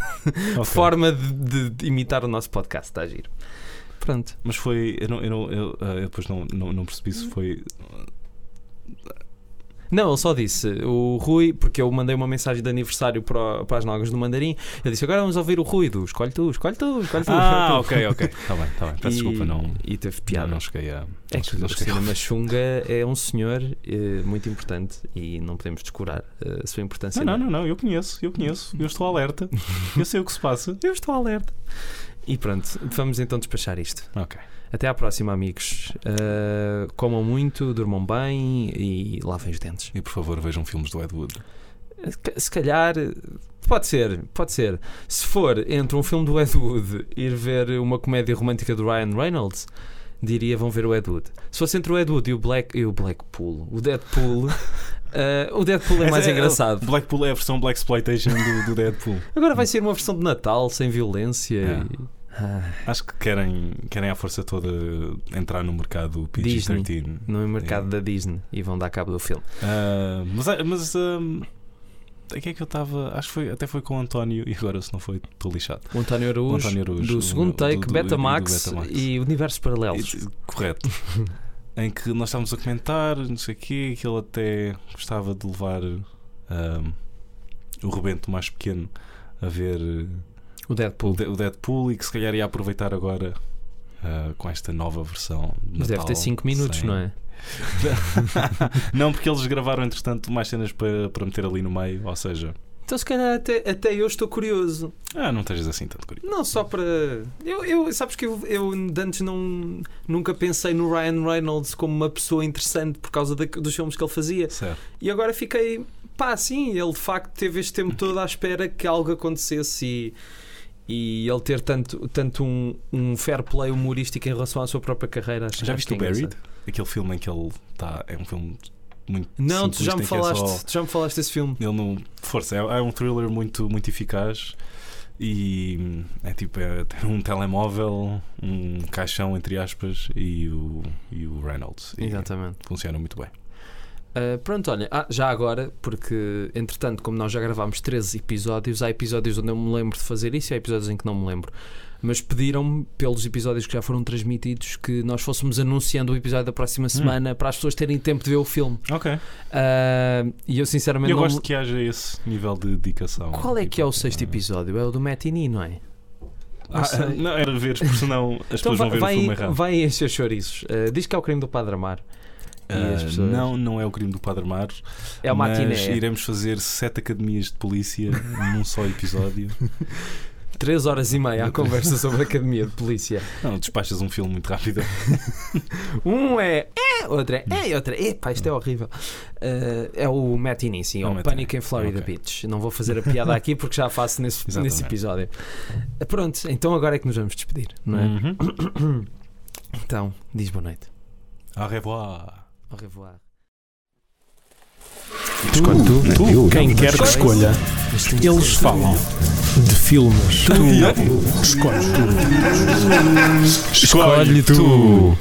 Ok. forma de, de- imitar o nosso podcast. Está a giro. Pronto. Mas foi. Eu, não, eu, não, eu, ah, eu depois não, não, não percebi se foi. Não, ele só disse, o Rui, porque eu mandei uma mensagem de aniversário para, para as Nalgas do Mandarim. Ele disse: Agora vamos ouvir o Rui do Escolhe tu, escolhe tu, escolhe tu. Ah, ok, ok. Está bem, está bem. Peço E- desculpa, não. E teve Não, piada. não cheguei a. É que o cinema Xunga é um senhor eh, muito importante e não podemos descurar eh, a sua importância. Não, não, não, não, eu conheço, eu conheço, eu estou alerta, eu sei o que se passa. Eu estou alerta. E pronto, vamos então despachar isto. Ok. Até à próxima, amigos. Eh, comam muito, durmam bem e lavem os dentes. E por favor vejam filmes do Ed Wood. Se- Se calhar, pode ser, pode ser. Se for entre um filme do Ed Wood e ir ver uma comédia romântica do Ryan Reynolds, diria vão ver o Ed Wood. Se fosse entre o Ed Wood e o, Black, e o Blackpool, o Deadpool, eh, o Deadpool é mais Essa engraçado. Blackpool é a versão Black Exploitation do, do Deadpool. Agora vai ser uma versão de Natal, sem violência. É. e- Acho que querem, querem à força toda entrar no mercado PG-13. no mercado É. da Disney e vão dar cabo do filme. Ah, mas mas ah, a que é que eu estava? Acho que foi, até foi com o António e agora se não foi, estou lixado. O António Araújo, O António Araújo, do segundo do- take, do- do- Betamax, do Betamax. e Universos Paralelos. Correto. em que nós estávamos a comentar, não sei o quê, que ele até gostava de levar ah, o rebento mais pequeno a ver O Deadpool. De- o Deadpool e que se calhar ia aproveitar agora ah, com esta nova versão. de Mas deve ter Natal, 5 minutos, sem- não é? não, porque eles gravaram entretanto mais cenas para, para meter ali no meio, ou seja, Então, se calhar, até, até eu estou curioso. ah, não estejas assim tanto curioso. Não, só para. Eu, eu, sabes que eu, eu de antes não, nunca pensei no Ryan Reynolds como uma pessoa interessante por causa da- dos filmes que ele fazia. Certo. E agora fiquei. Pá, sim, ele de facto teve este tempo todo à espera que algo acontecesse e. E ele ter tanto, tanto um, um fair play humorístico em relação à sua própria carreira. Acho, Já acho viste que o é Buried? Aquele filme em que ele está. É um filme muito. Não, tu já me que é falaste, só- tu já me falaste desse filme. Ele não. Força, é, é um thriller muito, muito eficaz e hum, é tipo é, tem um telemóvel, um caixão entre aspas e o, e o Reynolds. E Exatamente. funciona muito bem. Uh, pronto, olha, ah, já agora, porque entretanto, como nós já gravámos 13 episódios, há episódios onde eu me lembro de fazer isso e há episódios em que não me lembro. Mas pediram-me, pelos episódios que já foram transmitidos, que nós fôssemos anunciando o episódio da próxima semana para as pessoas terem tempo de ver o filme. Ok. Uh, e eu sinceramente Eu não. gosto me- que haja esse nível de dedicação. Qual é que é o Tipo, sexto ah, episódio? É o do Matinee, não é? Ah, não, era ver, porque senão as Então pessoas vão ver vai, o filme errado. vai encher chouriços. Uh, diz que é o crime do Padre Amar. Ah, Não, não é o crime do Padre Mar. É o mas matiné. iremos fazer sete academias de polícia num só episódio. 3 horas e meia à conversa sobre a Academia de Polícia. Não, despachas um filme muito rápido. Um é. é, outra é, é, outra é. Epá, isto é horrível. Uh, é o Matinee, sim, É o. Pânico em Florida Ok. Beach. Não vou fazer a piada aqui porque já a faço nesse, Exatamente. nesse episódio. Uh, Pronto, então agora é que nos vamos despedir, não é? Uhum. Então, diz boa noite. Au revoir. Au revoir. Escolhe tu. Quem quer que escolha, eles falam de filmes. Tu escolhes tu. Escolhe tu.